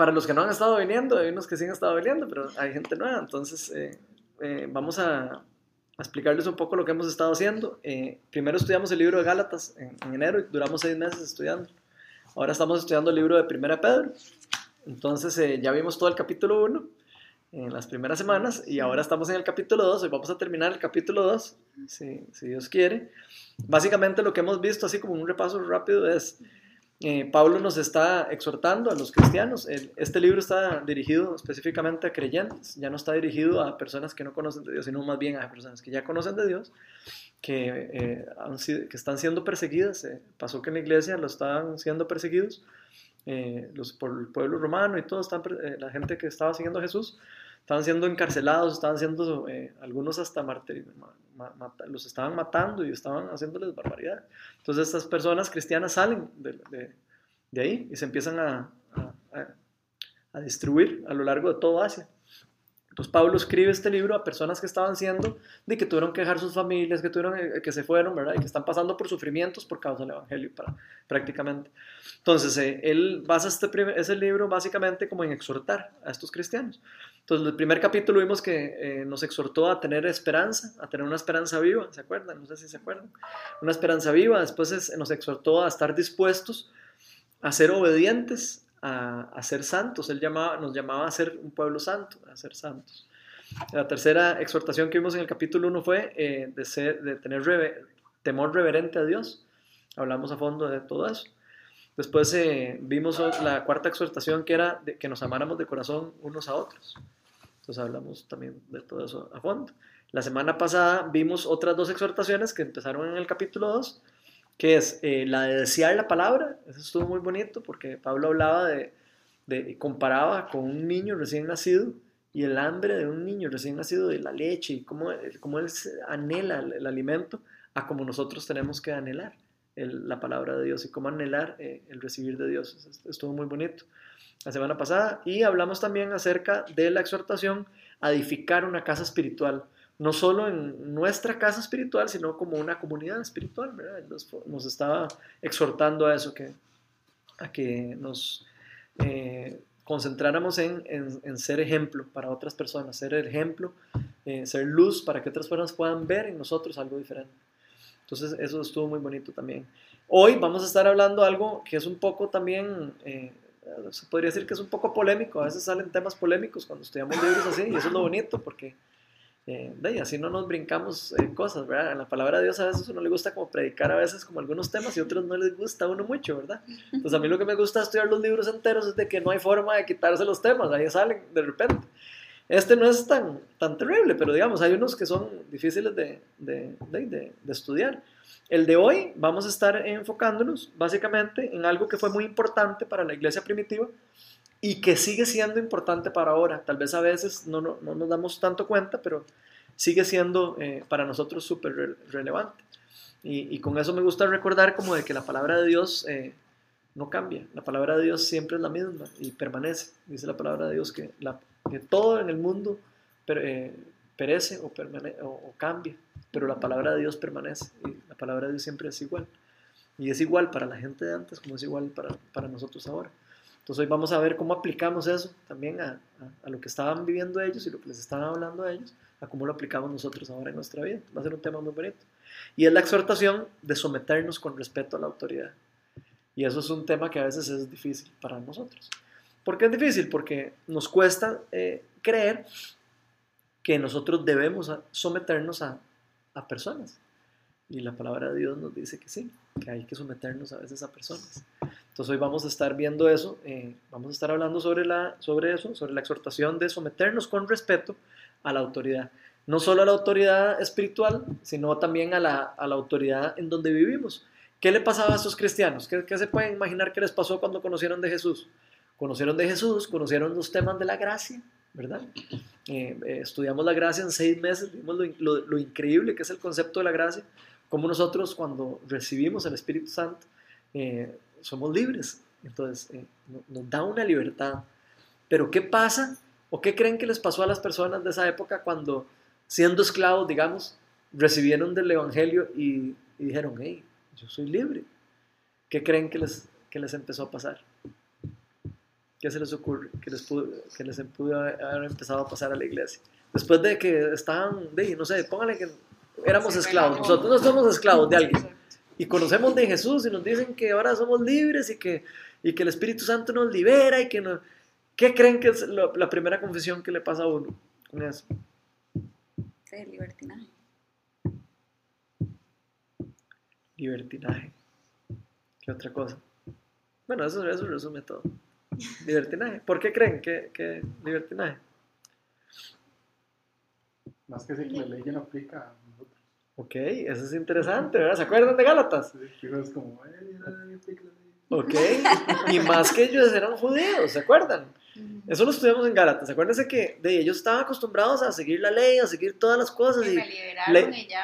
para los que no han estado viniendo, hay unos que sí han estado viniendo, pero hay gente nueva, entonces vamos a, a, explicarles un poco lo que hemos estado haciendo. primero estudiamos el libro de Gálatas en, en enero y duramos seis meses estudiando. Ahora estamos estudiando el libro de Primera Pedro. Entonces eh, ya vimos todo el capítulo 1 en las primeras semanas y ahora estamos en el capítulo 2 y vamos a terminar el capítulo 2, si, si, Dios quiere. Básicamente lo que hemos visto, así como un repaso rápido, es eh, Pablo nos está exhortando a los cristianos. este libro está dirigido específicamente a creyentes, ya no está dirigido a personas que no conocen de Dios, sino más bien a personas que ya conocen de Dios que, eh, están siendo perseguidas. Eh, pasó que en la iglesia lo estaban siendo perseguidos eh, por el pueblo romano y todo, la gente que estaba siguiendo a Jesús, estaban siendo encarcelados, estaban siendo algunos hasta los estaban matando y estaban haciéndoles barbaridad. Entonces estas personas cristianas salen de, de, ahí y se empiezan a, a, a distribuir a lo largo de todo Asia. Entonces Pablo escribe este libro a personas que estaban siendo, de que tuvieron que dejar sus familias, que, tuvieron, eh, que se fueron, ¿verdad? Y que están pasando por sufrimientos por causa del Evangelio, para, prácticamente. Entonces, eh, él basa este ese libro básicamente como en exhortar a estos cristianos. Entonces, el primer capítulo vimos que eh, nos exhortó a tener esperanza, a tener una esperanza viva, ¿se acuerdan? No sé si se acuerdan. Una esperanza viva. Después nos exhortó a estar dispuestos a ser obedientes a, ser santos. Él nos llamaba a ser un pueblo santo, a ser santos. La tercera exhortación que vimos en el capítulo 1 fue eh, de, de tener temor reverente a Dios. Hablamos a fondo de todo eso. Después eh, vimos la cuarta exhortación que era de que nos amáramos de corazón unos a otros. Entonces hablamos también de todo eso a fondo. La semana pasada vimos otras dos exhortaciones que empezaron en el capítulo 2 que es eh, la de desear la palabra. Eso estuvo muy bonito porque Pablo hablaba de, comparaba con un niño recién nacido y el hambre de un niño recién nacido de la leche y cómo, cómo él anhela el, alimento a como nosotros tenemos que anhelar la palabra de Dios y cómo anhelar eh, el recibir de Dios. Estuvo muy bonito la semana pasada y hablamos también acerca de la exhortación a edificar una casa espiritual no solo en nuestra casa espiritual, sino como una comunidad espiritual, ¿verdad? Nos, estaba exhortando a eso, que, a que nos eh, concentráramos en, en, ser ejemplo para otras personas, ser ejemplo, eh, ser luz para que otras personas puedan ver en nosotros algo diferente. Entonces eso estuvo muy bonito también. Hoy vamos a estar hablando algo que es un poco también, eh, se podría decir que es un poco polémico, a veces salen temas polémicos cuando estudiamos libros así, y eso es lo bonito, porque eh, así no nos brincamos eh, cosas, ¿verdad? En la palabra de Dios a veces uno le gusta como predicar a veces como algunos temas y otros no les gusta a uno mucho, ¿verdad? Entonces a mí lo que me gusta estudiar los libros enteros es de que no hay forma de quitarse los temas, ahí salen de repente. Este no es tan, tan terrible, pero digamos, hay unos que son difíciles de, de, de estudiar. El de hoy vamos a estar enfocándonos básicamente en algo que fue muy importante para la iglesia primitiva, y que sigue siendo importante para ahora. Tal vez a veces no, no, nos damos tanto cuenta, pero sigue siendo eh, para nosotros súper relevante. Y, y, con eso me gusta recordar como de que la palabra de Dios eh, no cambia. La palabra de Dios siempre es la misma y permanece. Dice la palabra de Dios que, la, que todo en el mundo eh, perece o, o, cambia, pero la palabra de Dios permanece. Y la palabra de Dios siempre es igual. Y es igual para la gente de antes como es igual para, para nosotros ahora. Entonces hoy vamos a ver cómo aplicamos eso también a, lo que estaban viviendo ellos y lo que les estaban hablando a ellos, a cómo lo aplicamos nosotros ahora en nuestra vida. Va a ser un tema muy bonito. Y es la exhortación de someternos con respeto a la autoridad. Y eso es un tema que a veces es difícil para nosotros. ¿Por qué es difícil? Porque nos cuesta eh, creer que nosotros debemos someternos a personas. Y la palabra de Dios nos dice que sí, que hay que someternos a veces a personas. Entonces hoy vamos a estar viendo eso, eh, vamos a estar hablando sobre, la, sobre eso, sobre la exhortación de someternos con respeto a la autoridad. No solo a la autoridad espiritual, sino también a la, a la autoridad en donde vivimos. ¿Qué le pasaba a estos cristianos? ¿Qué, ¿Qué, se pueden imaginar que les pasó cuando conocieron de Jesús? Conocieron de Jesús, conocieron los temas de la gracia, ¿verdad? Eh, eh, estudiamos la gracia en seis meses, vimos lo, lo, lo, increíble que es el concepto de la gracia, como nosotros cuando recibimos el Espíritu Santo, eh, somos libres. Entonces, eh, nos da una libertad. Pero ¿qué pasa? ¿O qué creen que les pasó a las personas de esa época cuando, siendo esclavos, digamos, recibieron del Evangelio y, dijeron, hey, yo soy libre? ¿Qué creen que les, que les empezó a pasar? ¿Qué se les ocurre? ¿Qué les pudo, que les pudo haber empezado a pasar a la iglesia? Después de que estaban, de, no sé, pónganle que éramos esclavos. Nosotros no somos esclavos de alguien. Y conocemos de Jesús y nos dicen que ahora somos libres y que, y que el Espíritu Santo nos libera y que no... ¿Qué creen que es la primera confesión que le pasa a uno con eso? Sí, libertinaje. Libertinaje. ¿Qué otra cosa? Bueno, eso, eso resume todo. Libertinaje. ¿Por qué creen que, que libertinaje? Más que si la ley ya no aplica. Ok, eso es interesante, ¿verdad? ¿Se acuerdan de Gálatas? Sí, es como, Ok, y más que ellos eran judíos, ¿se acuerdan? Eso lo estudiamos en Gálatas. Acuérdense que de ellos estaban acostumbrados a seguir la ley, a seguir todas las cosas. Y,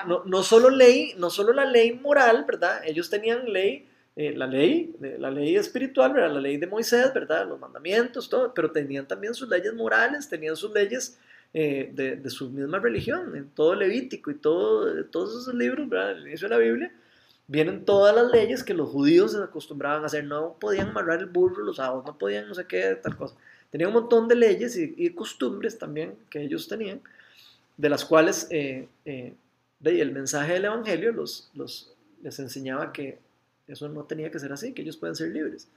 no, no, solo ley, no solo la ley moral, ¿verdad? Ellos tenían ley eh, la ley, la ley espiritual, ¿verdad? la ley de Moisés, ¿verdad? los mandamientos, todo, pero tenían también sus leyes morales, tenían sus leyes eh, de, de, su misma religión, en todo Levítico y todo, todos esos libros, ¿verdad? el inicio de la Biblia, vienen todas las leyes que los judíos se acostumbraban a hacer, no podían amarrar el burro los sábados, no podían no sé qué, tal cosa. Tenían un montón de leyes y, costumbres también que ellos tenían, de las cuales eh, el mensaje del Evangelio los, los, les enseñaba que eso no tenía que ser así, que ellos pueden ser libres.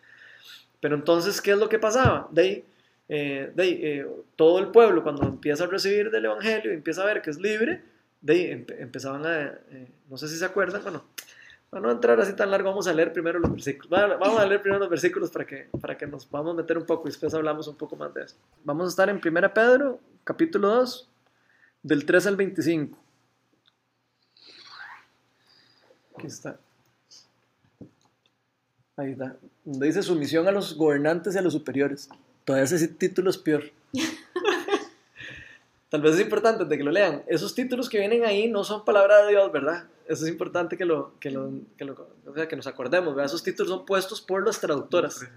Pero entonces, ¿qué es lo que pasaba? De ahí, eh, de eh, todo el pueblo, cuando empieza a recibir del Evangelio y empieza a ver que es libre, de empezaban a, eh, no sé si se acuerdan, bueno, para no entrar así tan largo, vamos a leer primero los versículos. Vamos a leer primero los versículos para que, para que nos meter un poco y después hablamos un poco más de eso. Vamos a estar en 1 Pedro, capítulo 2, del 3 al 25. Aquí está. Ahí está. Donde dice sumisión a los gobernantes y a los superiores. Todavía ese título es peor. Tal vez es importante de que lo lean. Esos títulos que vienen ahí no son palabra de Dios, ¿verdad? Eso es importante que, lo, que, lo, que, lo, o sea, que nos acordemos, ¿verdad? Esos títulos son puestos por las traductoras.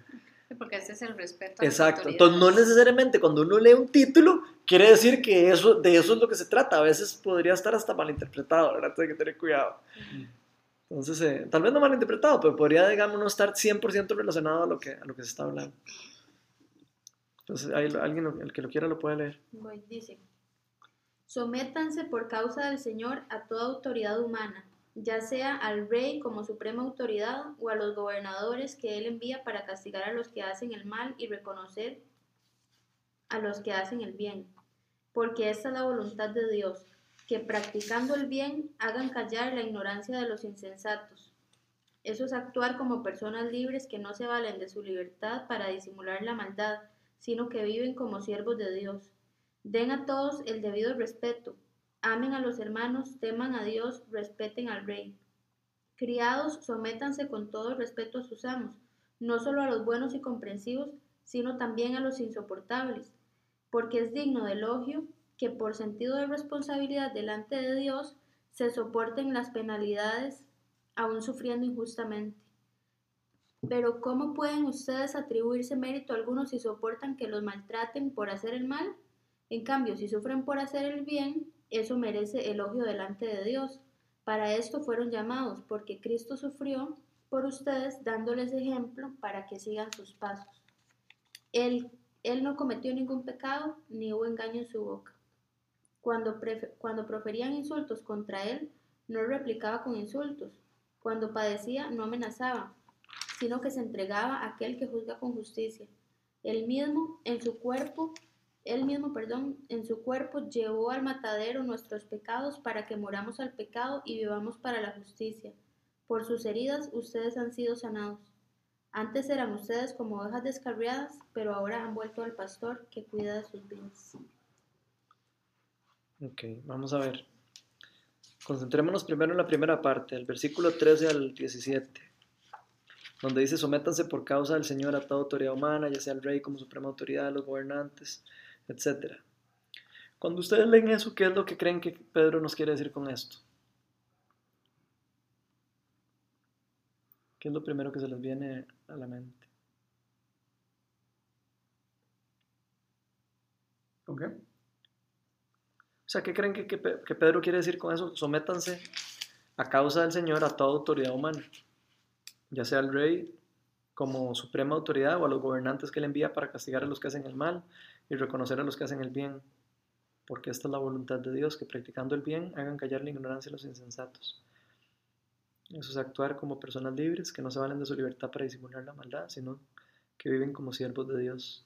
porque ese es el respeto. A Exacto. Entonces, no necesariamente cuando uno lee un título, quiere decir que eso, de eso es lo que se trata. A veces podría estar hasta malinterpretado, ¿verdad? Entonces hay que tener cuidado. Entonces, eh, tal vez no mal interpretado, pero podría, digamos, no estar 100% relacionado a lo, que, a lo que se está hablando. Entonces, alguien, el que lo quiera, lo puede leer. dice, sométanse por causa del Señor a toda autoridad humana, ya sea al rey como suprema autoridad o a los gobernadores que él envía para castigar a los que hacen el mal y reconocer a los que hacen el bien, porque esta es la voluntad de Dios que practicando el bien hagan callar la ignorancia de los insensatos. Eso es actuar como personas libres que no se valen de su libertad para disimular la maldad, sino que viven como siervos de Dios. Den a todos el debido respeto. Amen a los hermanos, teman a Dios, respeten al rey. Criados, sométanse con todo respeto a sus amos, no solo a los buenos y comprensivos, sino también a los insoportables, porque es digno de elogio que por sentido de responsabilidad delante de Dios se soporten las penalidades aún sufriendo injustamente. Pero ¿cómo pueden ustedes atribuirse mérito alguno si soportan que los maltraten por hacer el mal? En cambio, si sufren por hacer el bien, eso merece elogio delante de Dios. Para esto fueron llamados, porque Cristo sufrió por ustedes dándoles ejemplo para que sigan sus pasos. Él, él no cometió ningún pecado, ni hubo engaño en su boca. Cuando, cuando proferían insultos contra él, no replicaba con insultos. Cuando padecía, no amenazaba, sino que se entregaba a aquel que juzga con justicia. Él mismo, en su cuerpo, él mismo, perdón, en su cuerpo llevó al matadero nuestros pecados para que moramos al pecado y vivamos para la justicia. Por sus heridas ustedes han sido sanados. Antes eran ustedes como ovejas descarriadas, pero ahora han vuelto al pastor que cuida de sus vidas. Ok, vamos a ver. Concentrémonos primero en la primera parte, el versículo 13 al 17, donde dice, sométanse por causa del Señor a toda autoridad humana, ya sea el rey como suprema autoridad, los gobernantes, etc. Cuando ustedes leen eso, ¿qué es lo que creen que Pedro nos quiere decir con esto? ¿Qué es lo primero que se les viene a la mente? ¿Ok? O sea, ¿qué creen que, Pedro quiere decir con eso? Sométanse a causa del Señor a toda autoridad humana, ya sea el rey como suprema autoridad o a los gobernantes que él envía para castigar a los que hacen el mal y reconocer a los que hacen el bien, porque esta es la voluntad de Dios, que practicando el bien hagan callar la ignorancia a los insensatos. Eso es actuar como personas libres que no se valen de su libertad para disimular la maldad, sino que viven como siervos de Dios.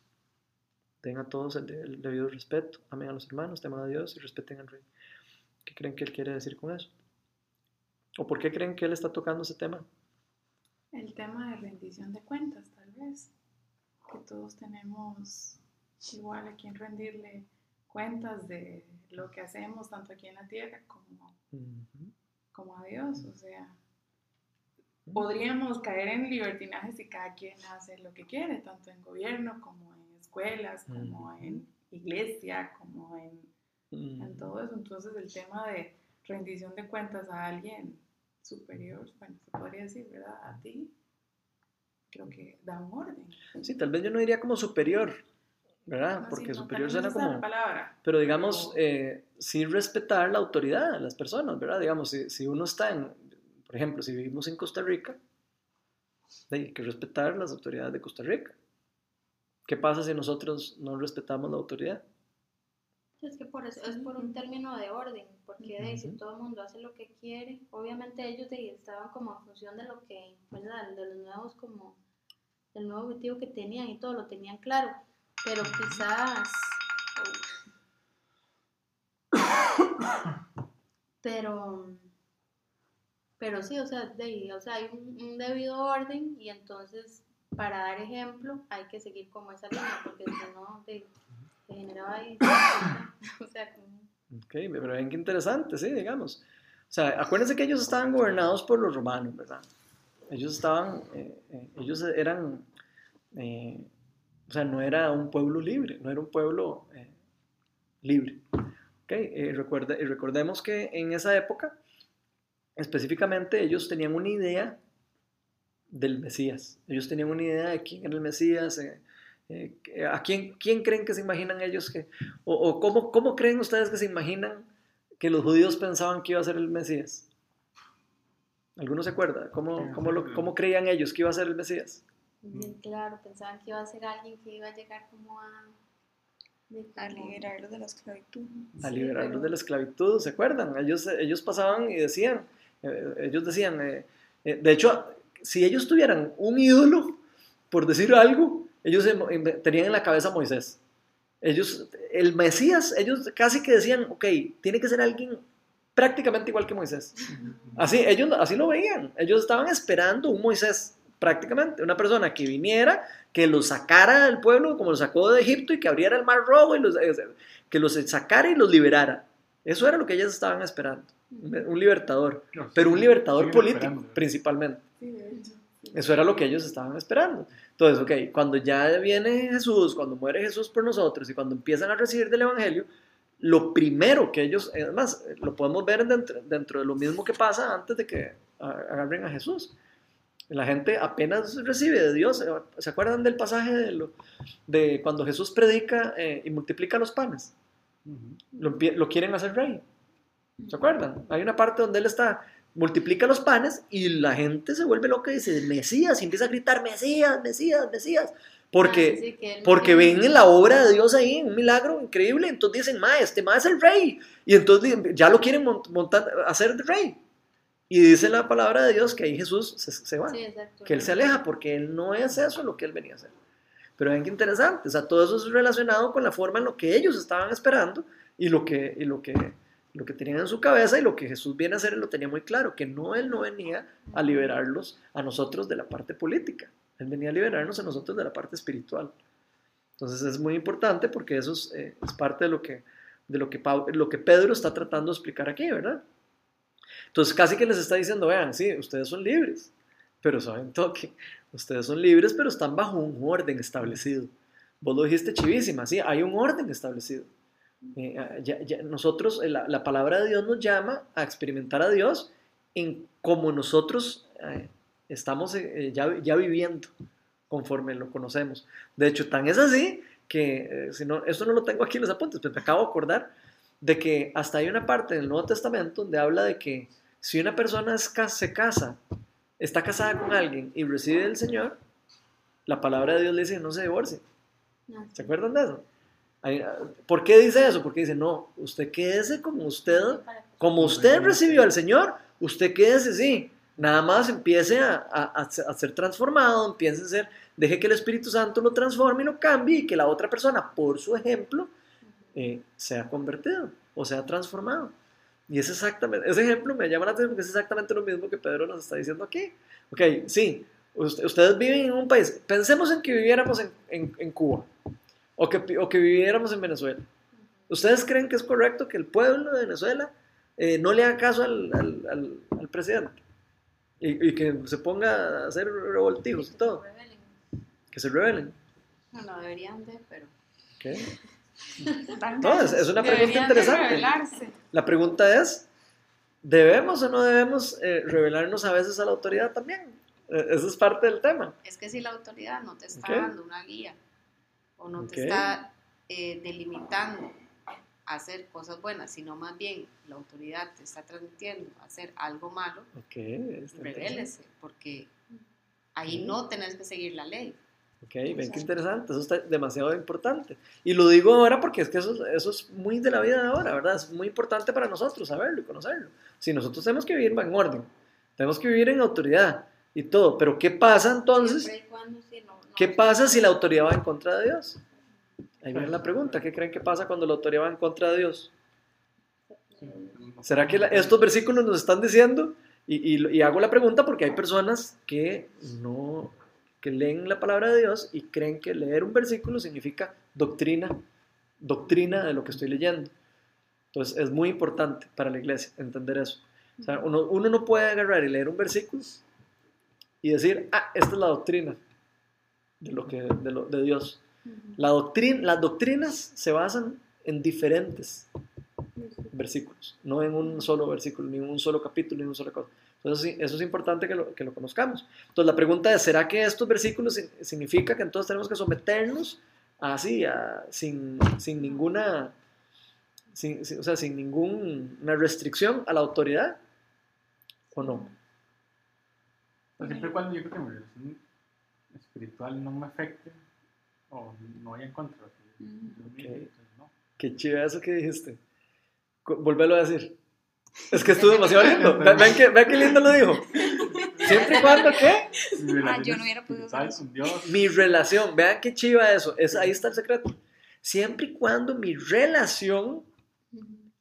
Den a todos el, el debido respeto, amen a los hermanos, teman a Dios y respeten al rey. ¿Qué creen que él quiere decir con eso? ¿O por qué creen que él está tocando ese tema? El tema de rendición de cuentas, tal vez. Que todos tenemos igual a quien rendirle cuentas de lo que hacemos, tanto aquí en la tierra como, como a Dios. O sea, podríamos caer en libertinaje si cada quien hace lo que quiere, tanto en gobierno como en escuelas, como en iglesia, como en, en Mm. todo eso. Entonces el tema de rendición de cuentas a alguien superior, bueno, se podría decir, ¿verdad? A ti, creo que da un orden. Sí, tal vez yo no diría como superior, ¿verdad? No, Porque sí, no, superior suena como... palabra, Pero digamos, pero- eh, sí respetar la autoridad de las personas, ¿verdad? Digamos, si, si uno está en, por ejemplo, si vivimos en Costa Rica, hay que respetar las autoridades de Costa Rica. ¿Qué pasa si nosotros no respetamos la autoridad? Es que por eso es por un término de orden, porque de, si todo el mundo hace lo que quiere, obviamente ellos de, estaban como en función de lo que, ¿verdad? De los nuevos como, del nuevo objetivo que tenían y todo lo tenían claro, pero quizás, pero, pero sí, o sea, de, o sea hay un, un debido orden y entonces para dar ejemplo hay que seguir como esa línea, porque si no, de, se generaba ahí. Ok, pero ven qué interesante, sí, digamos. O sea, acuérdense que ellos estaban gobernados por los romanos, ¿verdad? Ellos estaban, eh, eh, ellos eran, eh, o sea, no era un pueblo libre, no era un pueblo libre. Ok, eh, recuerde- recordemos que en esa época, específicamente, ellos tenían una idea del Mesías. Ellos tenían una idea de quién era el Mesías, eh, ¿a quién, quién creen que se imaginan ellos que, o, o cómo, cómo creen ustedes que se imaginan que los judíos pensaban que iba a ser el Mesías? ¿Alguno se acuerda? ¿Cómo, cómo, lo- cómo creían ellos que iba a ser el Mesías? Bien claro, pensaban que iba a ser alguien que iba a llegar como a... A liberarlos de la esclavitud. A Sí, liberarlos pero- de la esclavitud, ¿se acuerdan? Ellos, ellos pasaban y decían, eh, ellos decían, eh, eh, de hecho, si ellos tuvieran un ídolo, por decir algo, ellos tenían en la cabeza a Moisés. Ellos, el Mesías, ellos casi que decían, ok, tiene que ser alguien prácticamente igual que Moisés. Así, ellos así lo veían. Ellos estaban esperando un Moisés, prácticamente, una persona que viniera, que los sacara del pueblo, como los sacó de Egipto, y que abriera el mar rojo, y los, eh, que los sacara y los liberara. Eso era lo que ellos estaban esperando. Un libertador, No, pero un libertador político, principalmente. Eso era lo que ellos estaban esperando. Entonces, ok, cuando ya viene Jesús, cuando muere Jesús por nosotros y cuando empiezan a recibir del Evangelio, lo primero que ellos, además, lo podemos ver dentro, dentro de lo mismo que pasa antes de que agarren a Jesús. La gente apenas recibe de Dios. eh, ¿Se acuerdan del pasaje de, lo- de cuando Jesús predica eh, y multiplica los panes? Lo quieren hacer rey. ¿Se acuerdan? Hay una parte donde él está, multiplica los panes y la gente se vuelve loca y dice, Mesías, y empieza a gritar, Mesías, Mesías, Mesías. Porque, Ah, que porque ven en la obra de Dios ahí, un milagro increíble, entonces dicen, ma, este ma es el rey. Y entonces ya lo quieren mont- montar, hacer rey. Y dice la palabra de Dios que ahí Jesús se, se va Sí, que él se aleja porque él no es eso lo que él venía a hacer. Pero ven qué interesante, o sea, todo eso es relacionado con la forma en lo que ellos estaban esperando y lo que, y lo que, lo que tenían en su cabeza y lo que Jesús viene a hacer, él lo tenía muy claro, que no él no venía a liberarlos a nosotros de la parte política, él venía a liberarnos a nosotros de la parte espiritual. Entonces es muy importante porque eso es, eh, parte de lo que, de lo que Pedro está tratando de explicar aquí, ¿verdad? Entonces casi que les está diciendo, vean, sí, ustedes son libres, pero saben toque, ustedes son libres, pero están bajo un orden establecido. Vos lo dijiste chivísima, sí, hay un orden establecido. Eh, ah, ya- ya- nosotros, eh, la, la palabra de Dios nos llama a experimentar a Dios en como nosotros eh, estamos eh, ya, ya viviendo conforme lo conocemos. De hecho, tan es así que, eh, si no, esto no lo tengo aquí en los apuntes, pero me acabo de acordar de que hasta hay una parte del Nuevo Testamento donde habla de que si una persona es se casa, está casada con alguien y recibe del Señor, la palabra de Dios le dice no se divorcie. No, ¿Se acuerdan de eso? Ah, ¿Por qué dice eso? Porque dice, no, usted quédese como usted, como usted recibió al Señor, usted quédese así. Nada más empiece a, a- a ser- transformado, empiece a ser, deje que el Espíritu Santo lo transforme y lo cambie y que la otra persona, por su ejemplo, eh, sea convertido o sea transformado. Y es exactamente, ese ejemplo me llama la atención porque es exactamente lo mismo que Pedro nos está diciendo aquí. Ok, sí, ust- ustedes viven en un país, pensemos en que viviéramos en, en- en Cuba o que, o que viviéramos en Venezuela. ¿Ustedes creen que es correcto que el pueblo de Venezuela eh, no le haga caso al, al- al- al presidente? Y, y que se ponga a hacer revoltijos y todo, que se rebelen. No, no deberían de, pero. Dan No, es- es una pregunta interesante. La pregunta es, ¿debemos o no debemos eh, revelarnos a veces a la autoridad también? Eh, eso es parte del tema. Es que si la autoridad no te está Ok. dando una guía o no Ok. te está eh, delimitando a hacer cosas buenas, sino más bien la autoridad te está transmitiendo a hacer algo malo, Ok, está interesante. revélese, porque ahí no tenés que seguir la ley. Ok, ven qué interesante, eso está demasiado importante. Y lo digo ahora porque es que eso, eso es muy de la vida de ahora, ¿verdad? Es muy importante para nosotros saberlo y conocerlo. Si nosotros tenemos que vivir en orden, tenemos que vivir en autoridad y todo, pero ¿qué pasa entonces? Siempre y cuando ¿Qué pasa si la autoridad va en contra de Dios? Ahí viene la pregunta, ¿qué creen que pasa cuando la autoridad va en contra de Dios? ¿Será que la- estos versículos nos están diciendo? Y, y- y hago la pregunta porque hay personas que no que leen la palabra de Dios y creen que leer un versículo significa doctrina, doctrina de lo que estoy leyendo. Entonces es muy importante para la iglesia entender eso. O sea, uno, uno no puede agarrar y leer un versículo y decir, ah, esta es la doctrina de, lo que, de, lo- de Dios. Ujú. La doctrina, las doctrinas se basan en diferentes versículos, no en un solo versículo, ni en un solo capítulo, ni en una sola cosa. Entonces, eso es importante que lo, que lo conozcamos. Entonces, la pregunta es, ¿será que estos versículos significa que entonces tenemos que someternos así, a- sin, sin ninguna, sin, sin- o sea, sin ninguna restricción a la autoridad? ¿O no? Siempre cuando yo creo que espiritual no me afecte o no vaya en contra que no. Qué chiva eso que dijiste. Volvelo a decir. Es que estuvo demasiado lindo. Ve- Vean qué, vean qué lindo lo dijo. Siempre y cuando, ¿qué? Mi relación yo no hubiera podido hacer eso. Mi relación. Vean qué chiva eso. Es, ahí está el secreto. Siempre y cuando mi relación,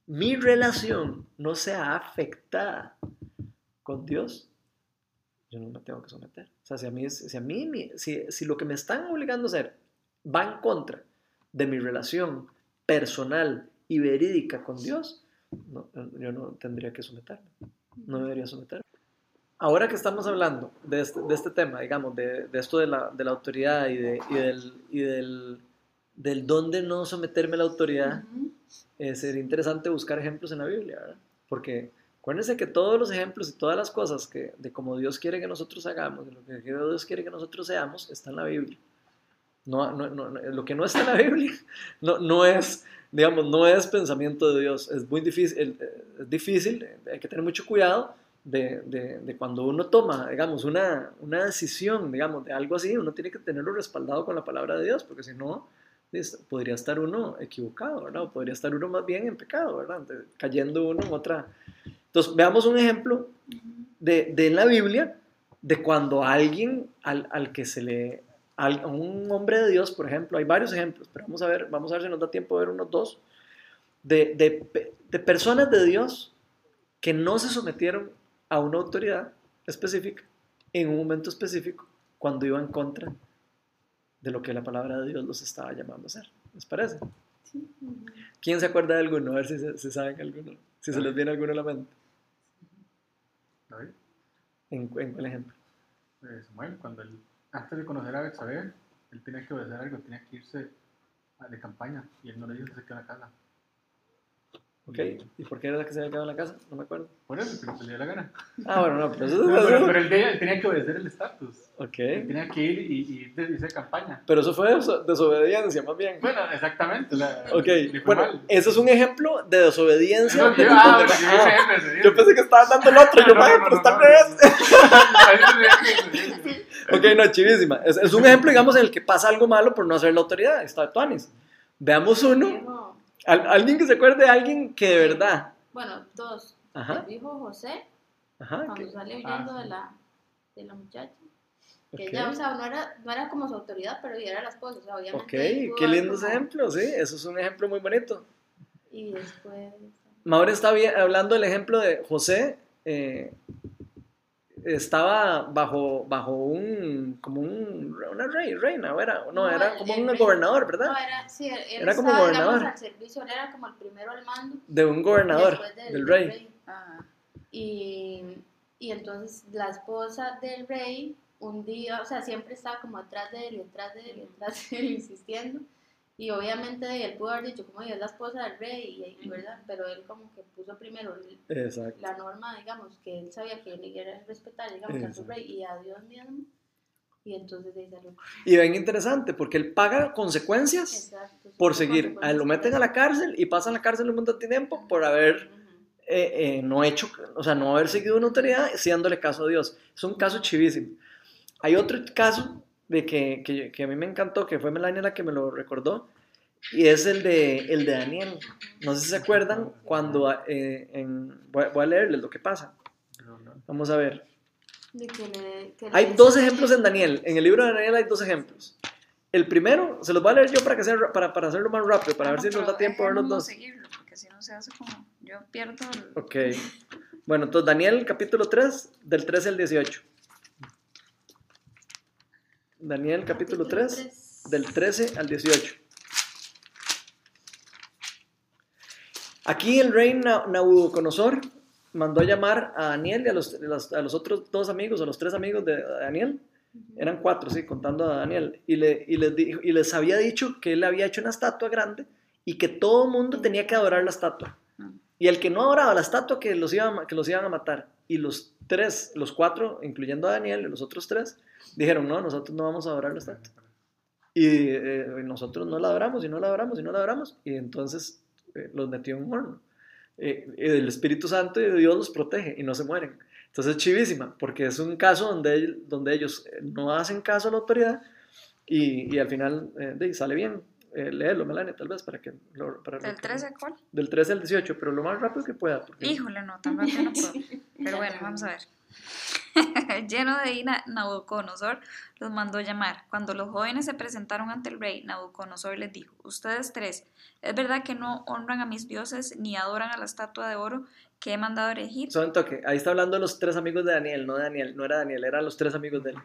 mi relación no sea afectada con Dios, yo no me tengo que someter. O sea, si a mí, si, a mí si, si lo que me están obligando a hacer va en contra de mi relación personal y verídica con Dios, no, yo no tendría que someterme. No debería someterme. Ahora que estamos hablando de este, de este tema, digamos, de, de esto de la, de la autoridad y, de, y, del, y del, del dónde no someterme a la autoridad, Ujú. eh, sería interesante buscar ejemplos en la Biblia, ¿verdad? Porque acuérdense que todos los ejemplos y todas las cosas que, de cómo Dios quiere que nosotros hagamos, de lo que Dios quiere que nosotros seamos, está en la Biblia. No, no, no, lo que no está en la Biblia no, no es, digamos, no es pensamiento de Dios. Es muy difícil, eh, es difícil, hay que tener mucho cuidado de, de, de cuando uno toma, digamos, una, una decisión, digamos, de algo así, uno tiene que tenerlo respaldado con la palabra de Dios, porque si no, podría estar uno equivocado, ¿verdad? O podría estar uno más bien en pecado, ¿verdad? Cayendo uno en otra. Entonces, veamos un ejemplo de, de la Biblia de cuando alguien al, al que se le. al- a un hombre de Dios, por ejemplo, hay varios ejemplos, pero vamos a ver, vamos a ver si nos da tiempo de ver unos dos, de, de, de personas de Dios que no se sometieron a una autoridad específica en un momento específico cuando iban en contra de lo que la palabra de Dios los estaba llamando a hacer. ¿Les parece? Sí. ¿Quién se acuerda de alguno? A ver si, se- saben alguno, si se les viene alguno a la mente. ¿En, en cuál ejemplo? eh, Samuel, cuando él, antes de conocer a Betsabé, él tenía que obedecer algo, tenía que irse de campaña y él no le dijo que se quedara en la casa. ¿Ok? ¿Y por qué era que se había quedado en la casa? No me acuerdo. Por eso, que no se le dio la gana. Ah, bueno, no, pero eso No, pero, eso- pero él, tenía, él tenía que obedecer el estatus. Él Ok. tenía que ir y, y irse de campaña. Pero eso fue deso- desobediencia, más bien. Bueno, exactamente. sea, Ok, bueno, mal. ese es un ejemplo de desobediencia. No, de- yo- ah, de- yo ah, yo pensé que estaban dando el otro, yo, No, "Mae, no, pero está revés". Ok, no, chivísima. Es, es un ejemplo, digamos, en el que pasa algo malo por no hacer la autoridad. Está Tuanis. Veamos uno. Al- alguien que se acuerde de alguien que de verdad. bueno, dos. Ajá. El dijo José Ajá. cuando que- sale Ah, huyendo sí. de, la, de la muchacha. Que ok. ella, o sea, no era, no era como su autoridad, pero ella era la esposa. O sea, obviamente. Ok, qué haber lindo ese como- ejemplo, sí. Eso es un ejemplo muy bonito. Y después. Mauro está hablando del ejemplo de José. eh, estaba bajo, bajo un, como un, una rey, reina, ¿o era? No, No, era como el un gobernador, ¿verdad? No, era, sí, él, Era como digamos, gobernador. al servicio, él era como el primero al mando. De un gobernador, del, rey. Ajá. Y, y entonces la esposa del rey, un día, o sea, siempre estaba como atrás de él, detrás de él, detrás de él, insistiendo. Y obviamente él pudo haber dicho, como ella es la esposa del rey, y, ¿verdad? Pero él como que puso primero Exacto. la norma, digamos, que él sabía que él era respetar, digamos, a su Exacto. rey y a Dios mismo. Y entonces de ahí salió. Y ven interesante, porque él paga consecuencias Exacto. por seguir. A él lo meten a la cárcel y pasa en la cárcel un montón de tiempo por haber eh, eh, no hecho, o sea, no haber seguido una autoridad haciéndole caso a Dios. Es un caso chivísimo. Hay otro caso de que, que, que a mí me encantó, que fue Melania la que me lo recordó, y es el de, el de Daniel. No sé si se acuerdan cuando eh, en, voy, a- voy a leerles lo que pasa. Vamos a ver. De que le- que le Hay dos ejemplos en Daniel. En el libro de Daniel hay dos ejemplos. El primero, se los voy a leer yo para, que sea, para, para hacerlo más rápido, para ver si nos da tiempo a ver los dos. seguirlo, porque si no se hace como. Yo pierdo el. Ok. Bueno, entonces Daniel capítulo 3, del 13 al 18. Daniel capítulo 3, del 13 al 18. Aquí el rey Na- Nabucodonosor mandó a llamar a Daniel y a los, a los otros dos amigos, a los tres amigos de Daniel. Eran cuatro, sí, contando a Daniel. Y, le, y, les dijo- y les había dicho que él había hecho una estatua grande y que todo el mundo tenía que adorar la estatua. Y el que no adoraba la estatua, que los, iban, a- que los iban a matar. Y los tres, los cuatro, incluyendo a Daniel y los otros tres, dijeron, no, nosotros no vamos a adorar la estatua. Y eh, nosotros no la adoramos y no la adoramos y no la adoramos. Y entonces eh, los metió en un horno. Eh, el Espíritu Santo y Dios los protege y no se mueren. Entonces es chivísima, porque es un caso donde, donde ellos eh, no hacen caso a la autoridad y, y al final eh, de sale bien. Eh, léelo, Melania, tal vez, para que... Lo, para lo ¿Del que- 13 cuál? Del 13 al 18, pero lo más rápido que pueda. porque- Híjole, no, tan rápido no puedo. Pero bueno, vamos a ver. Lleno de ira, Nabucodonosor los mandó llamar. Cuando los jóvenes se presentaron ante el rey, Nabucodonosor les dijo: Ustedes tres, ¿es verdad que no honran a mis dioses ni adoran a la estatua de oro que he mandado erigir? Solo un toque. Ahí está hablando los tres amigos de Daniel, no Daniel, no era Daniel, eran los tres amigos de él.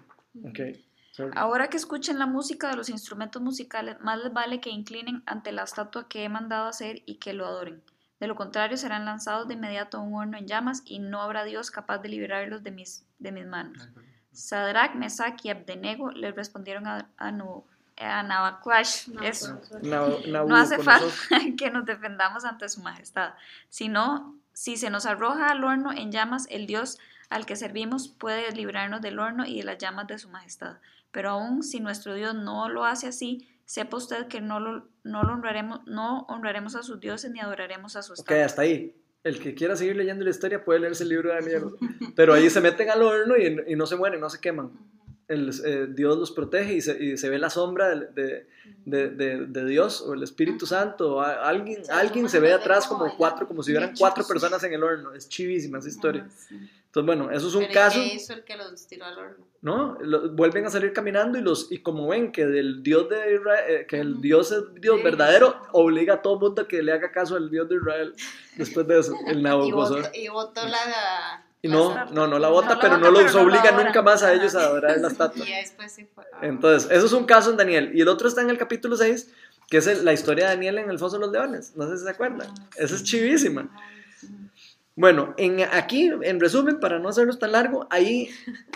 Ok. sorry. Ahora que escuchen la música de los instrumentos musicales, más les vale que inclinen ante la estatua que he mandado hacer y que lo adoren. De lo contrario, serán lanzados de inmediato a un horno en llamas y no habrá Dios capaz de liberarlos de mis, de mis manos. Sadrach, Mesach y Abdenego les respondieron a, a, Nu- a Nabacuash, No, eso. Nabu- No hace falta que nos defendamos ante su majestad, sino si se nos arroja al horno en llamas, el Dios al que servimos puede librarnos del horno y de las llamas de su majestad. Pero aún si nuestro Dios no lo hace así, sepa usted que no lo, no lo honraremos, no honraremos a sus dioses ni adoraremos a su Ok, estatua. hasta ahí. El que quiera seguir leyendo la historia puede leerse el libro de Daniel. Pero ahí se meten al horno y, y no se mueren, no se queman. El, eh, Dios los protege y se, y se ve la sombra de, de, de- de- de Dios o el Espíritu Santo. O a- alguien, se ve atrás como cuatro, como si hubieran cuatro personas en el horno. Es chivísima esa historia. Entonces, bueno, eso es un Pero ¿y caso. ¿Qué hizo el que los tiró al horno? ¿no? Lo- vuelven a salir caminando y los y como ven que del Dios de Israel, eh, que el Dios es Dios Sí. verdadero, obliga a todo el mundo a que le haga caso al Dios de Israel. Después de eso, el Nabucodonosor. y botó la... Y no, no, no la No la pero no los pero no la obliga nunca más a ellos a adorar la estatua. Y después se fue. Entonces, eso es un caso en Daniel. Y el otro está en el capítulo 6, que es el- la historia de Daniel en el foso de los leones. No sé si se acuerdan. Ah, Esa es sí. chivísima. Sí. Bueno, en, aquí, en resumen, para no hacernos tan largo, ahí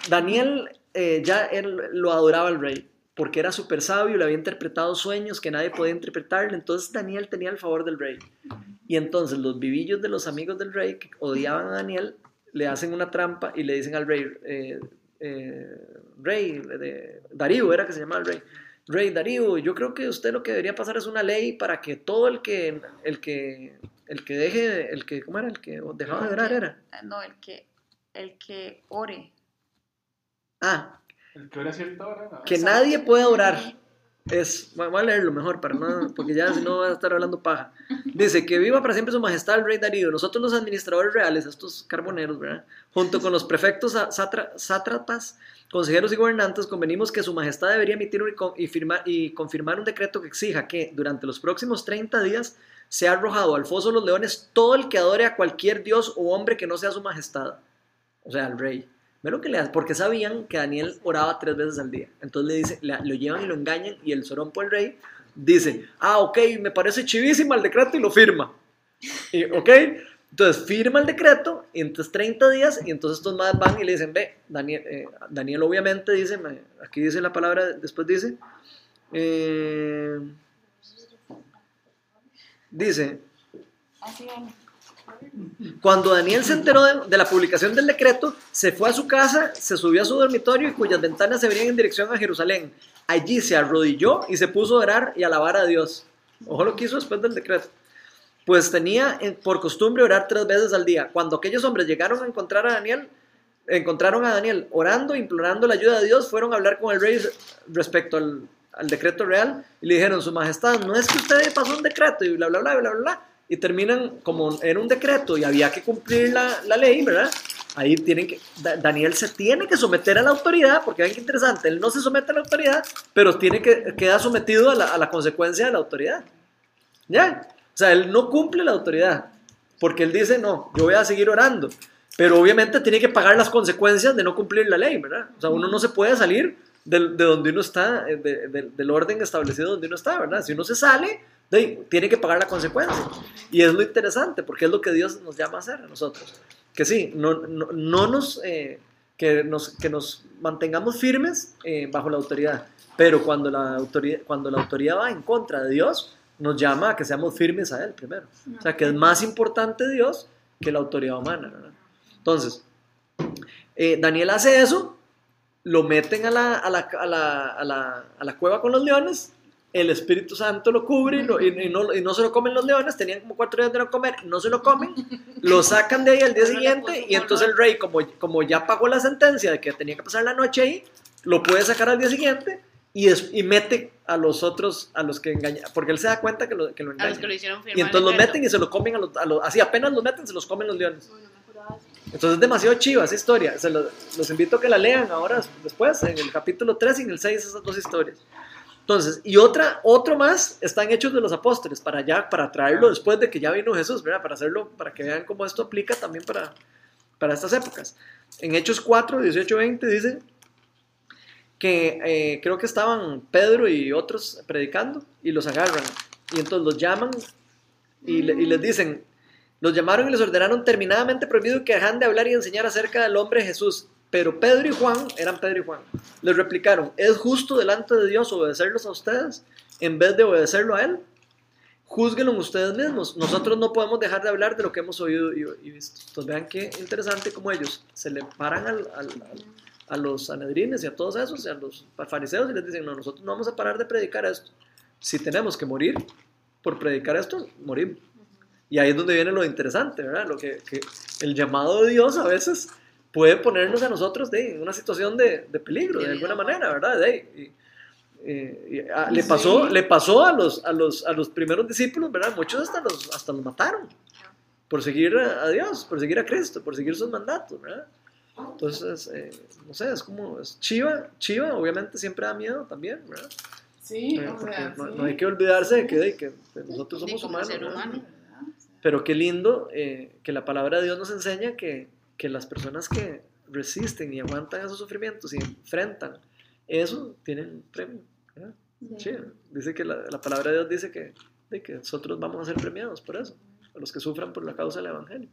Daniel eh, ya él lo adoraba al rey, porque era súper sabio, le había interpretado sueños que nadie podía interpretarle, entonces Daniel tenía el favor del rey. Y entonces los vivillos de los amigos del rey que odiaban a Daniel, le hacen una trampa y le dicen al rey, eh, eh, rey, de, Darío era que se llamaba el rey, rey Darío, yo creo que usted lo que debería pasar es una ley para que todo el que, el que, el que deje, el que, ¿cómo era? El que dejaba de orar era. No, el que, el que ore. Ah, El que ora cierta hora. ¿no? Que nadie puede orar. Es, voy a leerlo mejor para no, porque ya si no va a estar hablando paja. Dice que viva para siempre su majestad el rey Darío. Nosotros los administradores reales, estos carboneros, ¿verdad? Junto con los prefectos sátra- sátrapas, consejeros y gobernantes, convenimos que su majestad debería emitir y firmar, y confirmar un decreto que exija que durante los próximos 30 días sea arrojado al foso de los leones todo el que adore a cualquier dios o hombre que no sea su majestad. O sea, al rey. Ve lo que le hace, porque sabían que Daniel oraba tres veces al día. Entonces le dice, lo llevan y lo engañan y el sorompo el rey dice, ah, ok, me parece chivísima el decreto y lo firma. Y, ok, entonces firma el decreto y entonces 30 días y entonces estos más van y le dicen, ve, Daniel, eh, Daniel obviamente dice, aquí dice la palabra, después dice, eh, dice, Así. Cuando Daniel se enteró de, la publicación del decreto, se fue a su casa, se subió a su dormitorio y cuyas ventanas se verían en dirección a Jerusalén. Allí se arrodilló y se puso a orar y alabar a Dios. Ojo lo que después del decreto. Pues tenía eh, por costumbre orar tres veces al día. Cuando aquellos hombres llegaron a encontrar a Daniel, encontraron a Daniel orando, implorando la ayuda de Dios, fueron a hablar con el rey respecto al, al decreto real y le dijeron, Su Majestad, no es que usted pasó un decreto y bla, bla, bla, bla, bla, bla. Y terminan como era un decreto y había que cumplir la, la ley, ¿verdad? Ahí tienen que, Da- Daniel se tiene que someter a la autoridad, porque vean qué interesante, él no se somete a la autoridad, pero tiene que, queda sometido a la, a la consecuencia de la autoridad. ¿Ya? O sea, él no cumple la autoridad, porque él dice, no, yo voy a seguir orando, pero obviamente tiene que pagar las consecuencias de no cumplir la ley, ¿verdad? O sea, uno no se puede salir del- de, donde uno está, eh, de- de- del orden establecido donde uno está, ¿verdad? Si uno se sale, de tiene que pagar la consecuencia. Y es lo interesante, porque es lo que Dios nos llama a hacer a nosotros. Que sí, no, no, no nos, eh, que nos, que nos mantengamos firmes eh, bajo la autoridad, pero cuando la autoridad, cuando la autoridad va en contra de Dios, nos llama a que seamos firmes a Él primero. O sea, que es más importante Dios que la autoridad humana. Entonces, eh, Daniel hace eso, lo meten a, la, a, la, a, la, a la cueva con los leones, el Espíritu Santo lo cubre y, lo- y- y no, y no se lo comen los leones, tenían como cuatro días de no comer, no se lo comen, lo sacan de ahí al día siguiente y entonces el rey, como, como ya pagó la sentencia de que tenía que pasar la noche ahí, lo puede sacar al día siguiente y, es- y mete a los otros, a los que engañan, porque él se da cuenta que lo, que lo A los que engañan. lo hicieron firmar Y entonces los meten y se lo comen a los, a los- así apenas los meten, se los comen los leones. Entonces es demasiado chiva esa historia. Se lo- los invito a que la lean ahora después, en el capítulo 3 y en el 6, esas dos historias. Entonces, y otra, otro más están hechos de los apóstoles, para ya, para traerlo después de que ya vino Jesús, ¿verdad? Para hacerlo, para que vean cómo esto aplica también para, para estas épocas. En Hechos 4, 18, 20 dice que eh, creo que estaban Pedro y otros predicando y los agarran. Y entonces los llaman y, le- y les dicen, los llamaron y les ordenaron terminadamente prohibido que dejan de hablar y enseñar acerca del hombre Jesús. Pero Pedro y Juan, eran Pedro y Juan, les replicaron, ¿es justo delante de Dios obedecerlos a ustedes en vez de obedecerlo a Él? Júzguenlo ustedes mismos. Nosotros no podemos dejar de hablar de lo que hemos oído y, visto. Entonces vean qué interesante como ellos se le paran al- a los sanedrines y a todos esos, y a los fariseos y les dicen, no, nosotros no vamos a parar de predicar esto. Si tenemos que morir por predicar esto, morimos. Y ahí es donde viene lo interesante, ¿verdad? Lo que el llamado de Dios a veces puede ponernos a nosotros de, en una situación de, de peligro, de, De alguna manera, ¿verdad? De, y, eh, y, ah, le, pasó, le pasó a los, a, los, a los primeros discípulos, ¿verdad? Muchos hasta los, hasta los mataron por seguir a, a Dios, por seguir a Cristo, por seguir sus mandatos, ¿verdad? Entonces, eh, no sé, es como, es chiva, chiva, obviamente siempre da miedo también, ¿verdad? Sí, Eh, o sea, no, sí. no hay que olvidarse de que, de que nosotros Sí, somos humanos. humano. Pero qué lindo eh, que la palabra de Dios nos enseña que, que las personas que resisten y aguantan esos sufrimientos y enfrentan eso tienen premio. Sí, dice que la, la palabra de Dios dice que, de que nosotros vamos a ser premiados por eso, a los que sufran por la causa del Evangelio.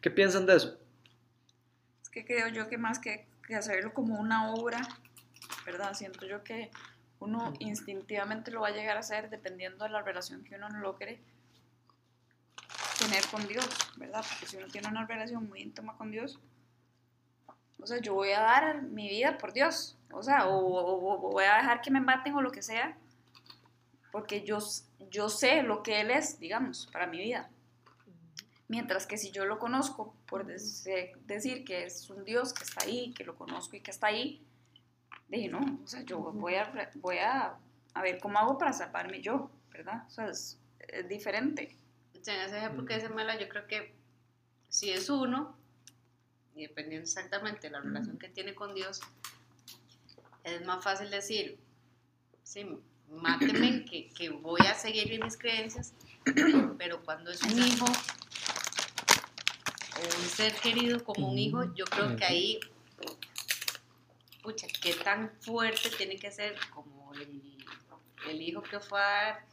¿Qué piensan de eso? Es que creo yo que más que, que hacerlo como una obra, ¿verdad? Siento yo que uno instintivamente lo va a llegar a hacer dependiendo de la relación que uno logre tener con Dios, ¿verdad? Porque si uno tiene una relación muy íntima con Dios, o sea, yo voy a dar mi vida por Dios, o sea, o, o- o voy a dejar que me maten o lo que sea, porque yo, yo sé lo que Él es, digamos, para mi vida. Mientras que si yo lo conozco por eh, decir que es un Dios que está ahí, que lo conozco y que está ahí, dije, no, o sea, yo voy a, voy a, a ver cómo hago para salvarme yo, ¿verdad? O sea, es, es diferente. Sea, en ese ejemplo que dice Mela, yo creo que si es uno, y dependiendo exactamente de la relación que tiene con Dios, es más fácil decir, sí, máteme, que, que voy a seguir mis creencias, pero cuando es un hijo o un ser querido como un hijo, yo creo que ahí, pucha, qué tan fuerte tiene que ser como el, el hijo que fue a dar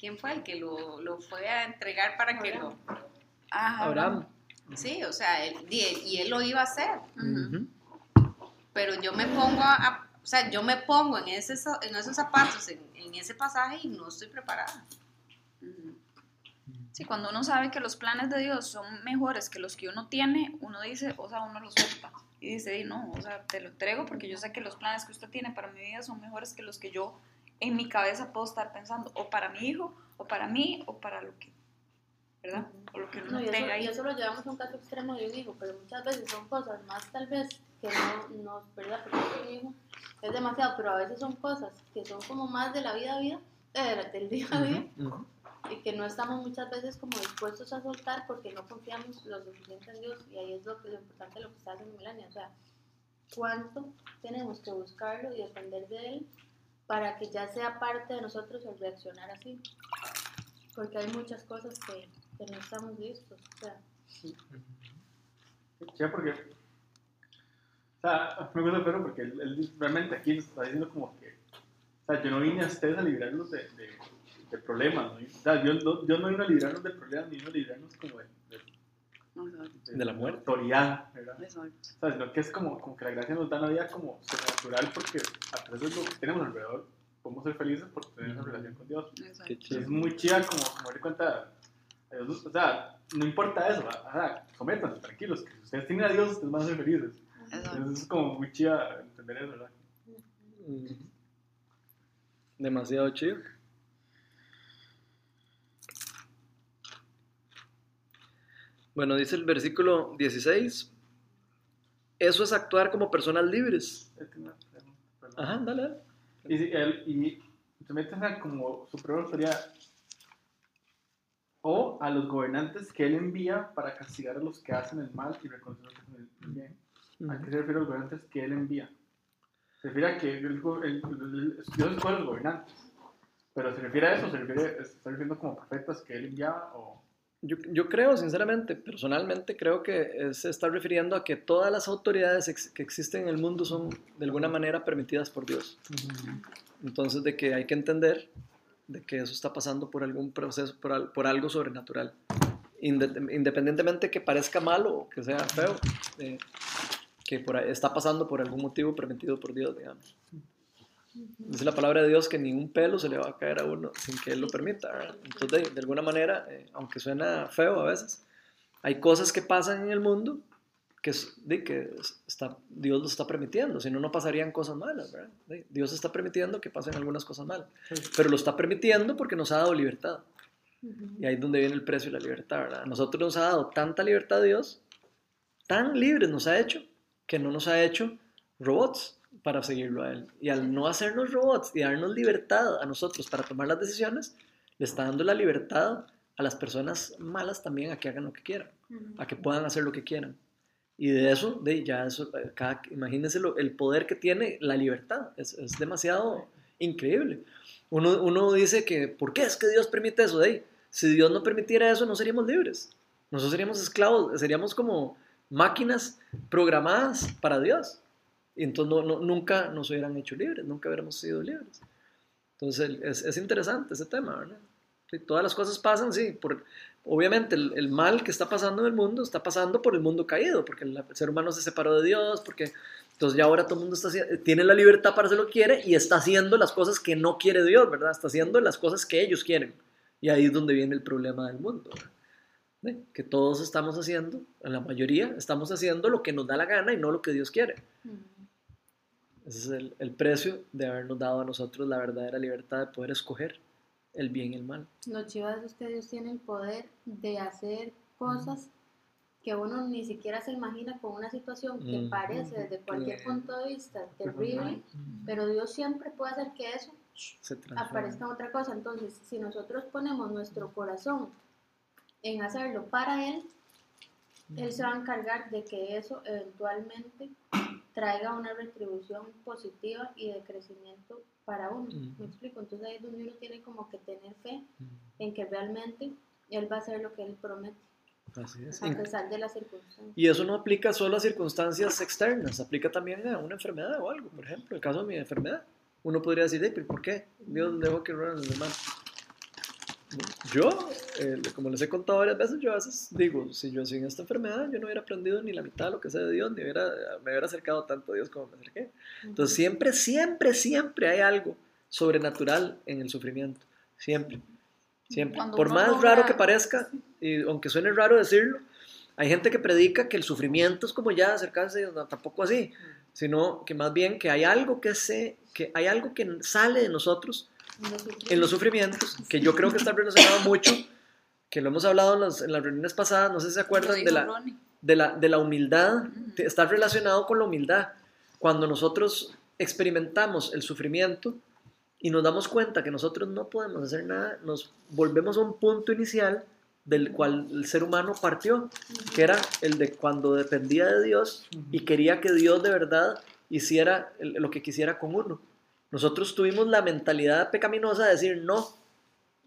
¿Quién fue el que lo, lo fue a entregar para que lo... Ajá. Abraham. Sí, o sea, él, y, él, y él lo iba a hacer, pero yo me pongo a, o sea, yo me pongo en, ese, en esos zapatos, en, en ese pasaje y no estoy preparada. Sí, cuando uno sabe que los planes de Dios son mejores que los que uno tiene, uno dice, o sea, uno los suelta. Y dice, "Di, no, o sea, te lo entrego porque yo sé que los planes que usted tiene para mi vida son mejores que los que yo en mi cabeza puedo estar pensando, o para mi hijo, o para mí, o para lo que, ¿verdad? O lo que uno No, y, eso, tenga y ahí. eso lo llevamos a un caso extremo de un hijo, pero muchas veces son cosas más tal vez que no, no ¿verdad? Porque un hijo es demasiado, pero a veces son cosas que son como más de la vida a vida, eh, del día a día, Ujú. y que no estamos muchas veces como dispuestos a soltar porque no confiamos lo suficiente en Dios, y ahí es lo, que, lo importante de lo que está haciendo Melania, o sea, cuánto tenemos que buscarlo y depender de Él para que ya sea parte de nosotros el reaccionar así, porque hay muchas cosas que, que no estamos listos, o sea, Sí, porque. O sea, me gusta Pedro porque él, realmente aquí nos está diciendo como que. O sea, yo no vine a ustedes a librarlos de, de, de problemas. ¿no? O sea, yo, yo no vine a librarnos de problemas, ni vine a librarnos como de, de, De la muerte. autoridad, ¿verdad? Exacto. O sea, sino que es como, como que la gracia nos da una vida como sobrenatural porque a través de lo que tenemos alrededor podemos ser felices por tener una relación con Dios. exacto. Es muy chida como, como darle cuenta. a Dios, o sea, no importa eso, o sea, sométanse, tranquilos, que si ustedes tienen a Dios, ustedes van a ser felices. Exacto. Entonces es como muy chida entender eso, ¿verdad? Ujú. Demasiado chido. Bueno, dice el versículo 16. Eso es actuar como personas libres. Ajá, dale, dale. Y, si él- y someten a como superior autoridad o a los gobernantes que él envía para castigar a los que hacen el mal y reconocer el bien. ¿A qué se refiere a los gobernantes que él envía? Se refiere a que el, el- el- Dios escoge a los gobernantes. Pero se refiere a eso, se refiere, se está refiriendo como profetas que él enviaba o... Yo, yo creo, sinceramente, personalmente, creo que se está refiriendo a que todas las autoridades ex- que existen en el mundo son de alguna manera permitidas por Dios. Entonces, de que hay que entender de que eso está pasando por algún proceso, por, por algo sobrenatural. Inde- independientemente que parezca malo o que sea feo, eh, que por está pasando por algún motivo permitido por Dios, digamos. Dice la palabra de Dios que ni un pelo se le va a caer a uno sin que Él lo permita. ¿verdad? Entonces, de, de alguna manera, eh, aunque suena feo a veces, hay cosas que pasan en el mundo que, es- de, que es- está, Dios lo está permitiendo, si no, no pasarían cosas malas. ¿verdad? De- Dios está permitiendo que pasen algunas cosas malas, pero lo está permitiendo porque nos ha dado libertad. Y ahí es donde viene el precio de la libertad. ¿verdad? A nosotros nos ha dado tanta libertad Dios, tan libres nos ha hecho, que no nos ha hecho robots para seguirlo a Él. Y al no hacernos robots y darnos libertad a nosotros para tomar las decisiones, le está dando la libertad a las personas malas también a que hagan lo que quieran, a que puedan hacer lo que quieran. Y de eso, de ya eso, eh, cada, imagínense lo- el poder que tiene la libertad, es, es demasiado increíble. Uno, uno dice que, ¿por qué es que Dios permite eso? De ahí, si Dios no permitiera eso, no seríamos libres. Nosotros seríamos esclavos, seríamos como máquinas programadas para Dios. Entonces no- nunca nos hubieran hecho libres, nunca hubiéramos sido libres. Entonces es, es interesante ese tema, ¿verdad? Sí, todas las cosas pasan, sí. Por, obviamente el, mal que está pasando en el mundo está pasando por el mundo caído, porque el, ser humano se separó de Dios, porque entonces ya ahora todo el mundo está, tiene la libertad para hacer lo que quiere y está haciendo las cosas que no quiere Dios, ¿verdad? Está haciendo las cosas que ellos quieren. Y ahí es donde viene el problema del mundo. ¿Ve? Que todos estamos haciendo, la mayoría estamos haciendo lo que nos da la gana y no lo que Dios quiere. Ese es el, el precio de habernos dado a nosotros la verdadera libertad de poder escoger el bien y el mal. Lo chido es que Dios tiene el poder de hacer cosas que uno ni siquiera se imagina con una situación que parece desde cualquier punto de vista terrible, pero Dios siempre puede hacer que eso Se aparezca en otra cosa. Entonces, si nosotros ponemos nuestro corazón en hacerlo para Él, Él se va a encargar de que eso eventualmente traiga una retribución positiva y de crecimiento para uno. Ujú. ¿Me explico? Entonces ahí es donde uno tiene como que tener fe en que realmente Él va a hacer lo que Él promete, Así es. a pesar de las circunstancias. Y eso no aplica solo a circunstancias externas, aplica también a una enfermedad o algo. Por ejemplo, el caso de mi enfermedad. Uno podría decir, "Ey, pero ¿por qué? Dios dejó que ruedan los demás. Yo, eh, como les he contado varias veces, yo a veces digo, si yo sin esta enfermedad, yo no hubiera aprendido ni la mitad de lo que sé de Dios, ni hubiera, me hubiera acercado tanto a Dios como me acerqué. Entonces siempre, siempre, siempre hay algo sobrenatural en el sufrimiento. Siempre. Siempre. Cuando Por más logra- raro que parezca, y aunque suene raro decirlo, hay gente que predica que el sufrimiento es como ya acercarse a Dios, no, tampoco así, sino que más bien que hay algo que se, que hay algo que sale de nosotros en los sufrimientos, que yo creo que está relacionado mucho, que lo hemos hablado en, las- en las reuniones pasadas, no sé si se acuerdan de la, de la, de la humildad, está relacionado con la humildad. Cuando nosotros experimentamos el sufrimiento y nos damos cuenta que nosotros no podemos hacer nada, nos volvemos a un punto inicial del cual el ser humano partió, que era el de cuando dependía de Dios y quería que Dios de verdad hiciera lo que quisiera con uno. Nosotros tuvimos la mentalidad pecaminosa de decir, no,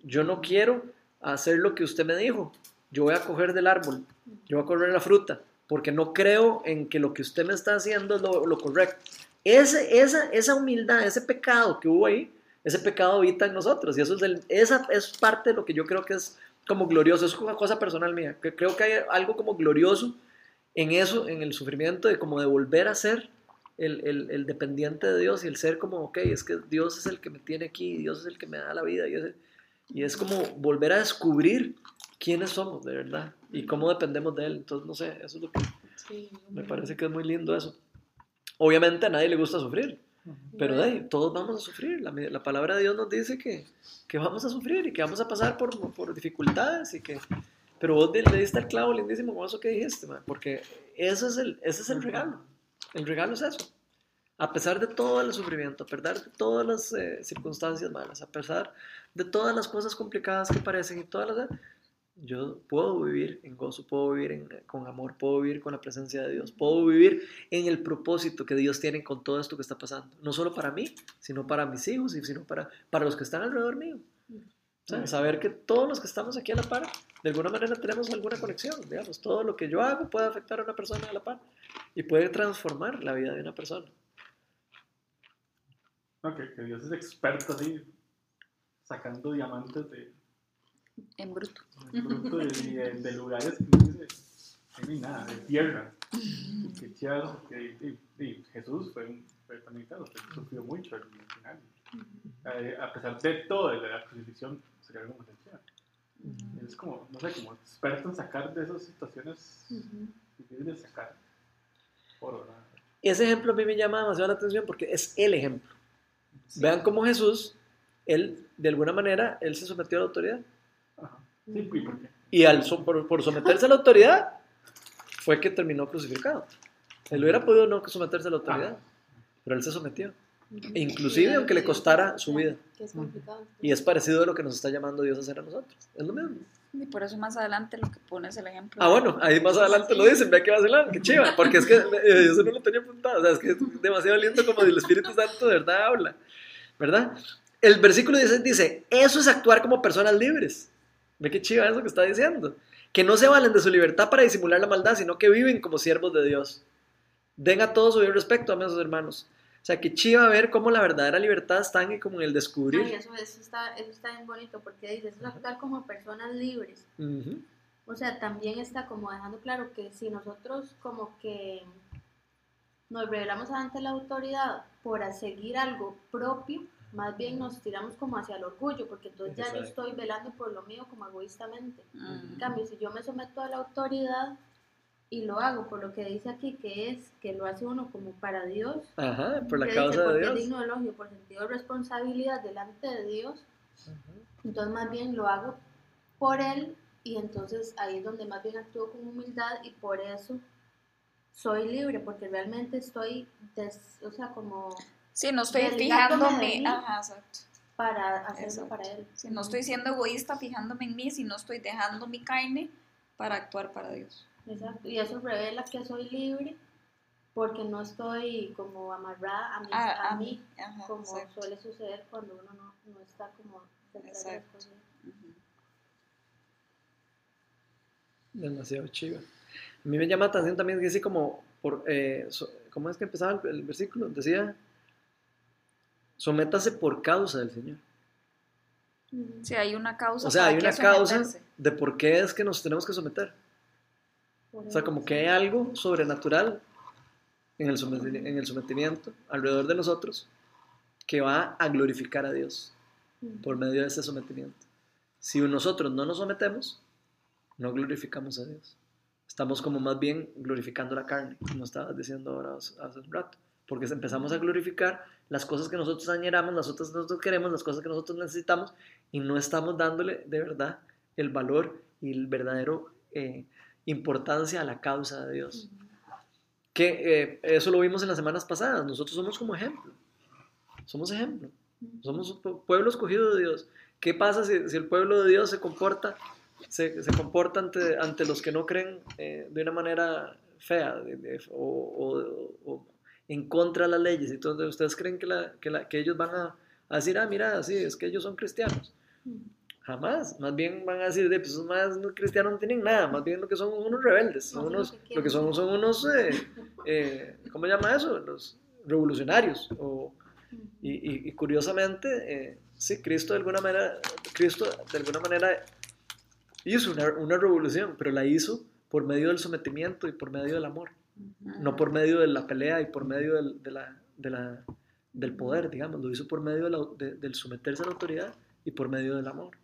yo no quiero hacer lo que usted me dijo, yo voy a coger del árbol, yo voy a coger la fruta, porque no creo en que lo que usted me está haciendo es lo, lo correcto. Ese, esa, esa humildad, ese pecado que hubo ahí, ese pecado habita en nosotros y eso es, el- esa es parte de lo que yo creo que es como glorioso, es una cosa personal mía, que creo que hay algo como glorioso en eso, en el sufrimiento, de como de volver a ser el, el- el dependiente de Dios y el ser como, ok, es que Dios es el que me tiene aquí, Dios es el que me da la vida y es, y es como volver a descubrir quiénes somos de verdad y cómo dependemos de Él. Entonces, no sé, eso es lo que Sí, me parece que es muy lindo eso. Obviamente a nadie le gusta sufrir, pero de ahí, todos vamos a sufrir. La, la palabra de Dios nos dice que, que vamos a sufrir y que vamos a pasar por, por dificultades y que... Pero vos le le diste el clavo lindísimo con eso que dijiste, man, porque ese es, el, ese es el regalo. El regalo es eso. A pesar de todo el sufrimiento, a pesar de todas las eh, circunstancias malas, a pesar de todas las cosas complicadas que parecen y todas las... Yo puedo vivir en gozo, puedo vivir en- con amor, puedo vivir con la presencia de Dios, puedo vivir en el propósito que Dios tiene con todo esto que está pasando. No solo para mí, sino para mis hijos y sino para, para los que están alrededor mío. Saber que todos los que estamos aquí a la par, de alguna manera tenemos alguna conexión, digamos, todo lo que yo hago puede afectar a una persona a la par y puede transformar la vida de una persona. No, que, que Dios es experto así, sacando diamantes de, En bruto. de, bruto de, de- de lugares que no dice, "Ahí no hay nada, de tierra. Y que y- y Jesús fue, un, fue también, claro, sufrió mucho al final. Eh, a pesar de todo, de la crucifixión, sería algo muy sencillo. Es como, no sé, como experto en sacar de esas situaciones Ujú. difíciles de sacar oro, ¿verdad? Ese ejemplo a mí me llama demasiado la atención porque es el ejemplo. Vean cómo Jesús, él, de alguna manera, él se sometió a la autoridad. Ajá. Sí, ¿y por qué? Y al, por, por someterse a la autoridad, fue que terminó crucificado. Él hubiera podido no someterse a la autoridad, pero él se sometió. E inclusive aunque le costara su vida. Que es. Y es parecido a lo que nos está llamando Dios a hacer a nosotros. Es lo mismo. Y por eso más adelante lo que pones el ejemplo. Ah, bueno, ahí más adelante lo dicen, vea que va a ser qué chiva, porque es que eh, eso no lo tenía apuntado, o sea, es que es demasiado lindo como el Espíritu Santo de verdad habla, ¿verdad? El versículo 16 dice, eso es actuar como personas libres. Ve qué chiva eso que está diciendo. Que no se valen de su libertad para disimular la maldad, sino que viven como siervos de Dios. Den a todos su debido respeto, a sus hermanos. O sea, que chiva ver cómo la verdadera libertad está en, como en el descubrir. Ay, eso, eso, está, eso está bien bonito porque dice, eso es actuar como personas libres. Ujú. O sea, también está como dejando claro que si nosotros como que nos revelamos ante la autoridad por seguir algo propio, más bien nos tiramos como hacia el orgullo, porque entonces ya yo estoy velando por lo mío como egoístamente. En Mm. cambio, si yo me someto a la autoridad y lo hago por lo que dice aquí, que es que lo hace uno como para Dios, Ajá, por la causa dice, de porque es Dios. digno de elogio, por sentido de responsabilidad delante de Dios, entonces más bien lo hago por Él Y entonces ahí es donde más bien actúo con humildad y por eso soy libre, porque realmente estoy, des- o sea, como Sí, no estoy fijándome. Ajá, exacto. para hacerlo Exacto. para él. Si no estoy siendo egoísta fijándome en mí, si no estoy dejando mi carne para actuar para Dios. Exacto. Y eso revela que soy libre porque no estoy como amarrada a mí, A- a a mí Ajá, como exacto. suele suceder cuando uno no, no está como. Ujú. Demasiado chiva. A mí me llama la atención también que así como, por, eh, so- ¿cómo es que empezaba el, el versículo? Decía, sométase por causa del Señor. Ujú. Sí, hay una causa. O sea, para hay una causa someterse. de por qué es que nos tenemos que someter. O sea, como que hay algo sobrenatural en el, someti- en el sometimiento alrededor de nosotros que va a glorificar a Dios Ujú. por medio de ese sometimiento. Si nosotros no nos sometemos, no glorificamos a Dios. Estamos como más bien glorificando la carne, como estabas diciendo ahora hace un rato. Porque empezamos a glorificar las cosas que nosotros añoramos, las otras que nosotros queremos, las cosas que nosotros necesitamos, y no estamos dándole de verdad el valor y el verdadero eh, importancia a la causa de Dios. Que eh, eso lo vimos en las semanas pasadas. Nosotros somos como ejemplo. Somos ejemplo. Somos pueblo escogido de Dios. ¿Qué pasa si, si el pueblo de Dios se comporta, se, se comporta ante, ante los que no creen eh, de una manera fea de- de- o, o- o en contra de las leyes? Entonces, ¿ustedes creen que, la- que, la- que ellos van a, a decir, ah, mira, sí, es que ellos son cristianos? Jamás. Más bien van a decir, de, pues esos más no cristianos no tienen nada. Más bien lo que son unos rebeldes. Son unos, que lo que son son unos, eh, eh, ¿cómo se llama eso? Los revolucionarios. O, y, y- y curiosamente, eh, sí, Cristo de alguna manera, Cristo de alguna manera hizo una, una revolución, pero la hizo por medio del sometimiento y por medio del amor, no por medio de la pelea y por medio del, de la, de la- del poder, digamos, lo hizo por medio de la- de- del someterse a la autoridad y por medio del amor.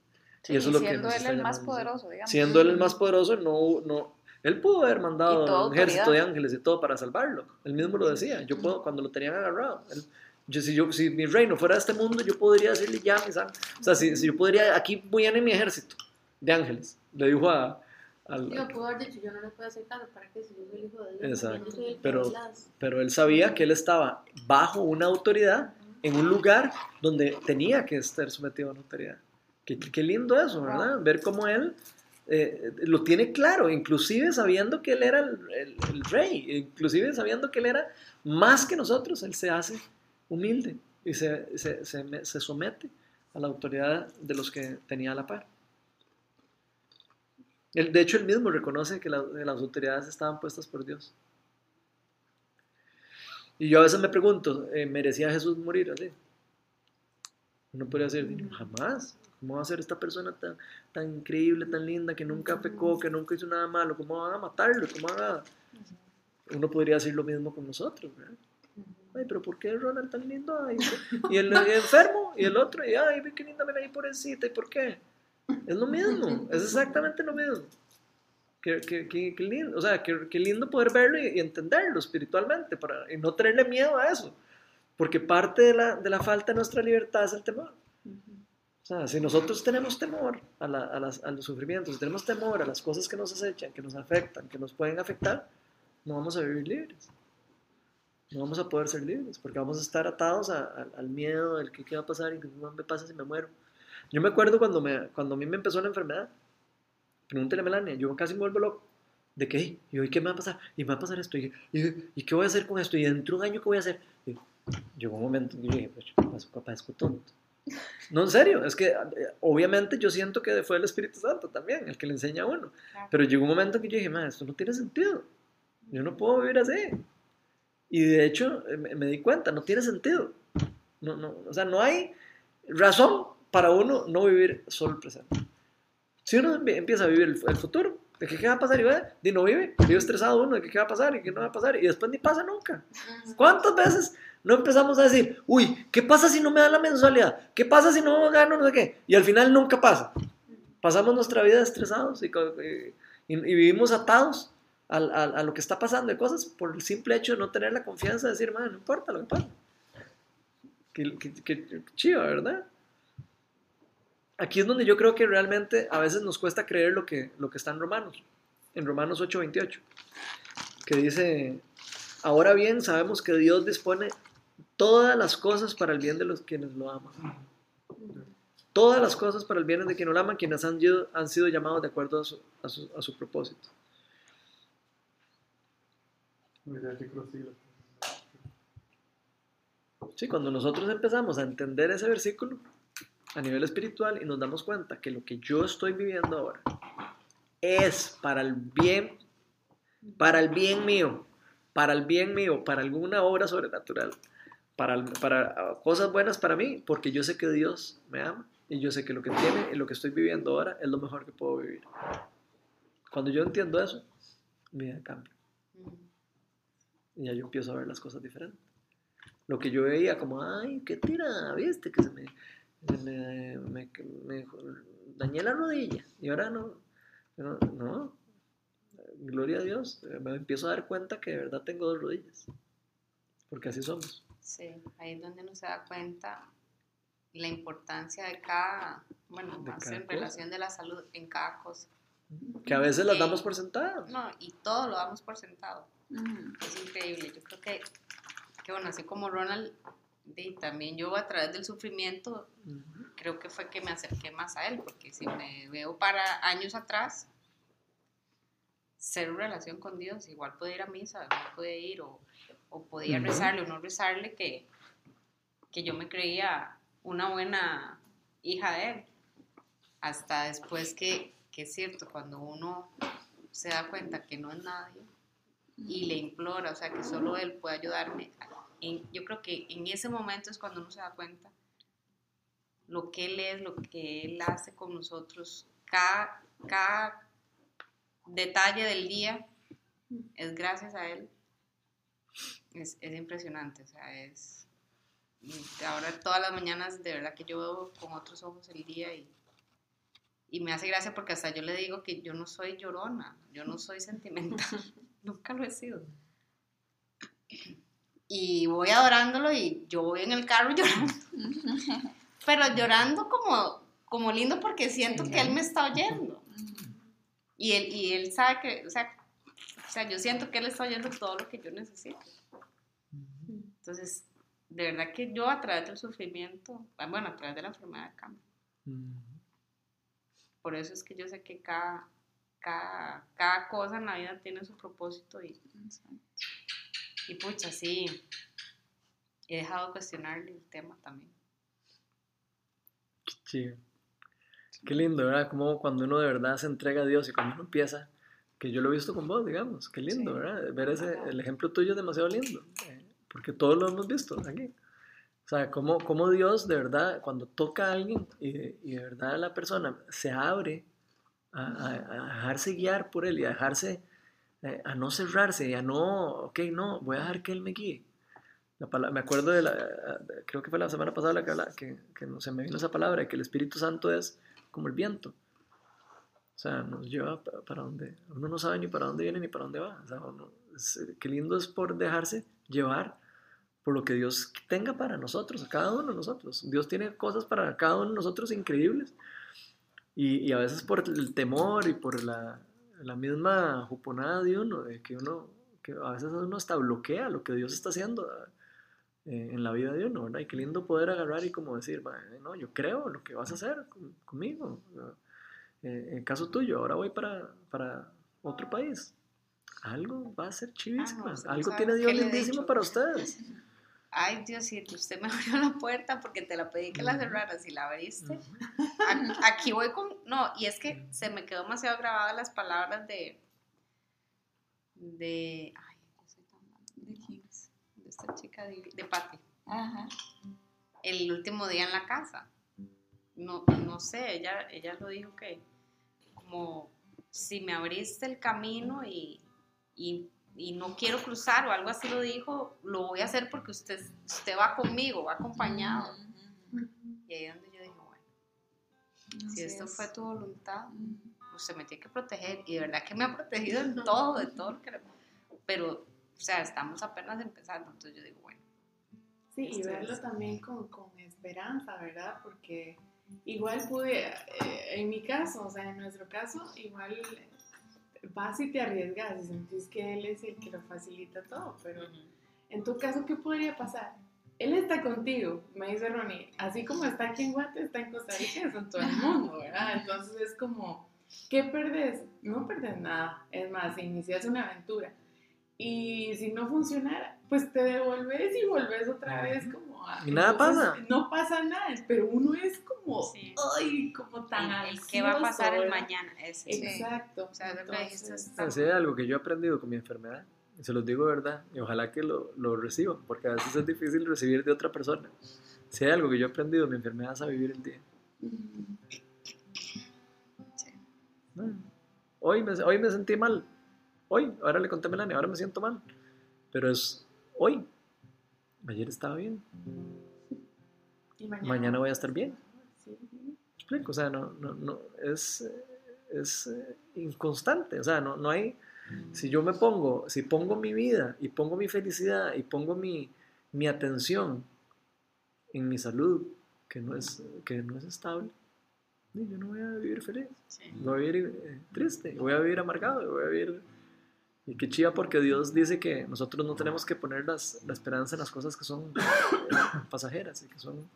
Sí, y eso es lo que siendo nos él el más poderoso, digamos. Siendo él el más poderoso, no, no, él pudo haber Y mandado un ejército de ángeles y todo para salvarlo. Él mismo lo decía. Yo puedo, cuando lo tenían agarrado. él- yo, si, yo, si mi reino fuera de este mundo, yo podría decirle ya, mis ángeles. O sea, si, si yo podría, aquí voy a ir en mi ejército de ángeles. Le dijo a, al, Digo, pudo haber dicho, yo no le puedo hacer caso, ¿para qué? Si yo soy el hijo de Dios, Exacto. yo soy el que Pero- las- pero él sabía que él estaba bajo una autoridad en un lugar donde tenía que estar sometido a una autoridad. Qué, qué lindo eso, ¿verdad? Ver cómo él eh, lo tiene claro, inclusive sabiendo que él era el, el- el rey, inclusive sabiendo que él era más que nosotros, él se hace humilde y se, se, se me- se somete a la autoridad de los que tenía a la par. Él, de hecho, él mismo reconoce que la- que las autoridades estaban puestas por Dios. Y yo a veces me pregunto, eh, ¿merecía Jesús morir así? Uno podría decir, jamás. ¿Cómo va a ser esta persona tan, tan increíble, tan linda, que nunca pecó, que nunca hizo nada malo? ¿Cómo van a matarlo? ¿Cómo van a...? Uno podría decir lo mismo con nosotros, ¿verdad? Ay, pero ¿por qué Ronald tan lindo? Ay, y el, el enfermo, y el otro, y ay, qué linda me ahí pobrecita, ¿y por qué? Es lo mismo, es exactamente lo mismo. Qué, qué- qué- qué lindo, o sea, qué, qué lindo poder verlo y, y entenderlo espiritualmente para, y no tenerle miedo a eso. Porque parte de la, de la falta de nuestra libertad es el temor. O sea, si nosotros tenemos temor a, la- a las- a los sufrimientos, si tenemos temor a las cosas que nos acechan, que nos afectan, que nos pueden afectar, no vamos a vivir libres. No vamos a poder ser libres, porque vamos a estar atados a- a- al miedo del que qué va a pasar y qué me pasa si me muero. Yo me acuerdo cuando, me, cuando a mí me empezó la enfermedad, pregúntele a Melania, yo casi me vuelvo loco. ¿De qué? Y yo, ¿y qué me va a pasar? Y me va a pasar esto. ¿Y, y, y qué voy a hacer con esto? ¿Y dentro de un año qué voy a hacer? Y llegó un momento en que yo dije, pues yo padezco, padezco tonto. No, en serio, es que eh, obviamente yo siento que fue el Espíritu Santo también, el que le enseña a uno. Claro. Pero llegó un momento en que yo dije, "Ma, esto no tiene sentido. Yo no puedo vivir así. Y de hecho eh, me, me di cuenta, no tiene sentido. No, no, o sea, no hay razón para uno no vivir solo el presente. Si uno empie- empieza a vivir el, el futuro, ¿de qué, qué va a pasar? Y va, di no vive, vive estresado uno de qué, qué va a pasar y qué no va a pasar. Y después ni pasa nunca. ¿Cuántas veces no empezamos a decir, uy, ¿qué pasa si no me dan la mensualidad? ¿Qué pasa si no gano no sé qué? Y al final nunca pasa. Pasamos nuestra vida estresados y, y- y vivimos atados a, lo que está pasando de cosas por el simple hecho de no tener la confianza de decir, "Man, no importa lo que pasa. Qué, qué, qué chiva, ¿verdad? Aquí es donde yo creo que realmente a veces nos cuesta creer lo que, lo que está en Romanos, en Romanos 8:28, que dice, ahora bien sabemos que Dios dispone todas las cosas para el bien de los quienes lo aman. Todas las cosas para el bien de quienes lo aman, quienes han, han sido llamados de acuerdo a su, a su- a su propósito. Sí, cuando nosotros empezamos a entender ese versículo a nivel espiritual y nos damos cuenta que lo que yo estoy viviendo ahora es para el bien, para el bien mío, para el bien mío, para alguna obra sobrenatural, para, para ah, cosas buenas para mí, porque yo sé que Dios me ama y yo sé que lo que tiene y lo que estoy viviendo ahora es lo mejor que puedo vivir. Cuando yo entiendo eso, mi vida cambia y ya yo empiezo a ver las cosas diferentes. Lo que yo veía como, ay, qué tira, viste, que se me, me, me- me dañé la rodilla y ahora no, no, no, gloria a Dios, eh, me empiezo a dar cuenta que de verdad tengo dos rodillas, porque así somos. Sí, ahí es donde uno se da cuenta la importancia de cada, bueno, De más cada en cosa. relación de la salud en cada cosa. Que a veces las Sí. damos por sentadas. No, y todo lo damos por sentado. Es increíble. Yo creo que, que bueno, así como Ronald, y también yo a través del sufrimiento, creo que fue que me acerqué más a él, porque si me veo para años atrás, ser relación con Dios, igual podía ir a misa, no podía ir, o, o podía rezarle o no rezarle, que, que yo me creía una buena hija de él. Hasta después que, que es cierto, cuando uno se da cuenta que no es nadie y le implora, o sea, que solo él puede ayudarme, yo creo que en ese momento es cuando uno se da cuenta lo que Él es, lo que Él hace con nosotros, cada, cada detalle del día es gracias a Él. Es, es impresionante, o sea, es... Ahora todas las mañanas de verdad que yo veo con otros ojos el día y, y me hace gracia porque hasta yo le digo que yo no soy llorona, yo no soy sentimental, nunca lo he sido. Y voy adorándolo y yo voy en el carro llorando. Pero llorando como, como lindo porque siento que él me está oyendo. Y él, y él sabe que, o sea, o sea, yo siento que él está oyendo todo lo que yo necesito. Entonces, de verdad que yo a través del sufrimiento, ah, bueno, a través de la enfermedad cambio. Por eso es que yo sé que cada, cada, cada cosa en la vida tiene su propósito y, y pucha, sí, he dejado de cuestionarle el tema también. Sí. Qué lindo, ¿verdad? Como cuando uno de verdad se entrega a Dios y cuando uno empieza, que yo lo he visto con vos, digamos, qué lindo, Sí. ¿verdad? Ver ese, el ejemplo tuyo es demasiado lindo, eh, porque todos lo hemos visto aquí. O sea, cómo, cómo Dios de verdad, cuando toca a alguien y, y de verdad la persona se abre a, a- a dejarse guiar por Él y a dejarse, eh, a no cerrarse a no, ok, no, voy a dejar que Él me guíe. La pala- me acuerdo de la, creo que fue la semana pasada la que, habla- que, que no se me vino esa palabra, que el Espíritu Santo es como el viento. O sea, nos lleva pa- para donde, uno no sabe ni para dónde viene ni para dónde va. O sea, uno- es- qué lindo es por dejarse llevar por lo que Dios tenga para nosotros, a cada uno de nosotros. Dios tiene cosas para cada uno de nosotros increíbles. Y, y a veces por el temor y por la, la misma juponada de uno, de que uno, que a veces uno hasta bloquea lo que Dios está haciendo eh, en la vida de uno, ¿verdad? Y qué lindo poder agarrar y como decir, "Va, eh, no, yo creo lo que vas a hacer con- conmigo. Eh, en caso tuyo, ahora voy para, para otro país. Algo va a ser chivísimo. Ah, Algo tiene Dios lindísimo para ustedes. Ay, Diosito, usted me abrió la puerta porque te la pedí que la cerraras y la abriste. Aquí, aquí voy con... No, y es que se me quedó demasiado grabadas las palabras de... De... Ay, yo soy tan. ¿De quién? De esta chica de, de Patti. Ajá. El último día en la casa. No, no sé, ella, ella lo dijo que como si me abriste el camino y, y, y no quiero cruzar o algo así lo dijo, lo voy a hacer porque usted, usted va conmigo, va acompañado. Y ahí es donde yo dije, bueno, si esto es. fue tu voluntad, usted me tiene que proteger. Y de verdad que me ha protegido en todo, de todo lo que... le- Pero, o sea, estamos apenas empezando, entonces yo digo, bueno, Sí, y verlo es. también con, con esperanza, ¿verdad? Porque igual pude, eh, en mi caso, o sea, en nuestro caso, igual vas y te arriesgas y sentís que él es el que lo facilita todo, pero en tu caso, ¿qué podría pasar? Él está contigo, me dice Ronnie, así como está aquí en Guate, está en Costa Rica, está en todo el mundo, ¿verdad? Entonces es como, ¿qué perdés? No perdés nada, es más, inicias una aventura. Y si no funcionara, pues te devolves y volves otra vez como a... Y nada entonces, pasa. No pasa nada, pero uno es como, Sí. ay, como tan El, el que va a pasar el mañana. Ese. Sí. Exacto. O sea, lo que Entonces, hay algo que yo he aprendido con mi enfermedad, y se los digo de verdad, y ojalá que lo, lo reciban, porque a veces es difícil recibir de otra persona. Si hay algo que yo he aprendido en mi enfermedad es a vivir el día. No. Hoy me, hoy me sentí mal. Hoy, ahora le conté a Melania, ahora me siento mal. Pero es hoy. Ayer estaba bien. y mañana, Mañana voy a estar bien. Sí. ¿Me explico? O sea, no, no, no, es, es eh, inconstante. O sea, no, no hay. Si yo me pongo, si pongo mi vida y pongo mi felicidad y pongo mi, mi atención en mi salud, que no es, que no es estable, yo no voy a vivir feliz. Sí. Voy a vivir eh, triste, voy a vivir amargado, voy a vivir... Y qué chiva porque Dios dice que nosotros no tenemos que poner las- la esperanza en las cosas que son pasajeras y que son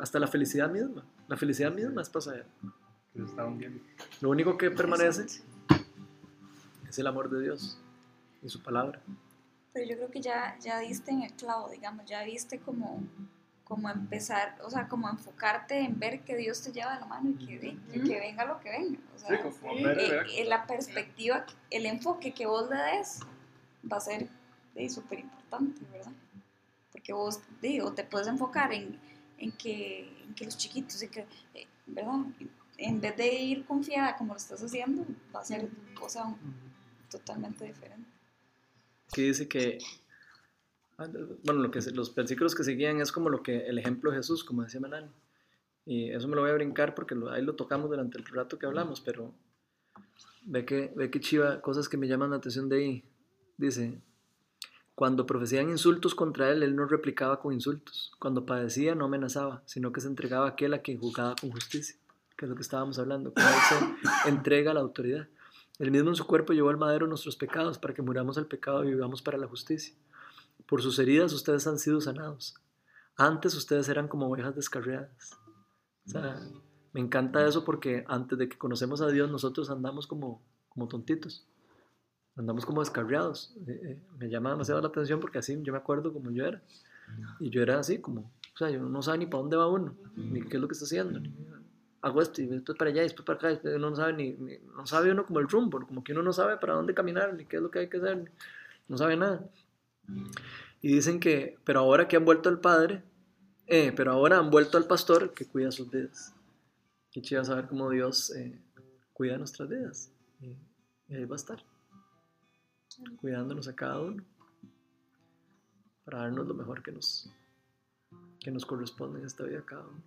hasta la felicidad misma. La felicidad misma es pasajera. Lo único que permanece es el amor de Dios y su palabra. Pero yo creo que ya, ya diste en el clavo, digamos, ya viste como, como empezar, o sea, como enfocarte en ver que Dios te lleva de la mano y que, que, que venga lo que venga. O sea, Sí, como. Pedro, eh, ¿verdad? eh, la perspectiva, el enfoque que vos le des va a ser súper importante, ¿verdad? Porque vos, digo, te puedes enfocar en, en, que, en que los chiquitos, en que, eh, ¿verdad? En vez de ir confiada como lo estás haciendo, va a ser cosa totalmente diferente. que dice que, bueno, lo que, los versículos que seguían es como lo que el ejemplo de Jesús, como decía Melanie. Y eso me lo voy a brincar porque lo- ahí lo tocamos durante el rato que hablamos, pero ve que, ve que chiva, cosas que me llaman la atención de ahí. Dice, cuando profecían insultos contra él, él no replicaba con insultos. Cuando padecía, no amenazaba, sino que se entregaba a aquel a quien juzgaba con justicia, que es lo que estábamos hablando, cómo él se entrega a la autoridad. Él mismo en su cuerpo llevó al madero nuestros pecados para que muramos al pecado y vivamos para la justicia. Por sus heridas ustedes han sido sanados. Antes ustedes eran como ovejas descarriadas. O sea, me encanta eso porque antes de que conocemos a Dios nosotros andamos como, como tontitos. Andamos como descarriados. Eh, eh, me llama demasiado la atención porque así yo me acuerdo como yo era. Y yo era así como, o sea, yo no sabe ni para dónde va uno, ni qué es lo que está haciendo. ni- hago esto y después para allá y después para acá. no sabe ni, ni- no sabe uno como el rumbo, como que uno no sabe para dónde caminar, ni qué es lo que hay que hacer, no sabe nada. Y dicen que, pero ahora que han vuelto al Padre, eh, pero ahora han vuelto al pastor que cuida sus vidas. Qué chido saber cómo Dios eh, cuida nuestras vidas. Y, ahí va a estar, cuidándonos a cada uno, para darnos lo mejor que nos, que nos corresponde en esta vida a cada uno.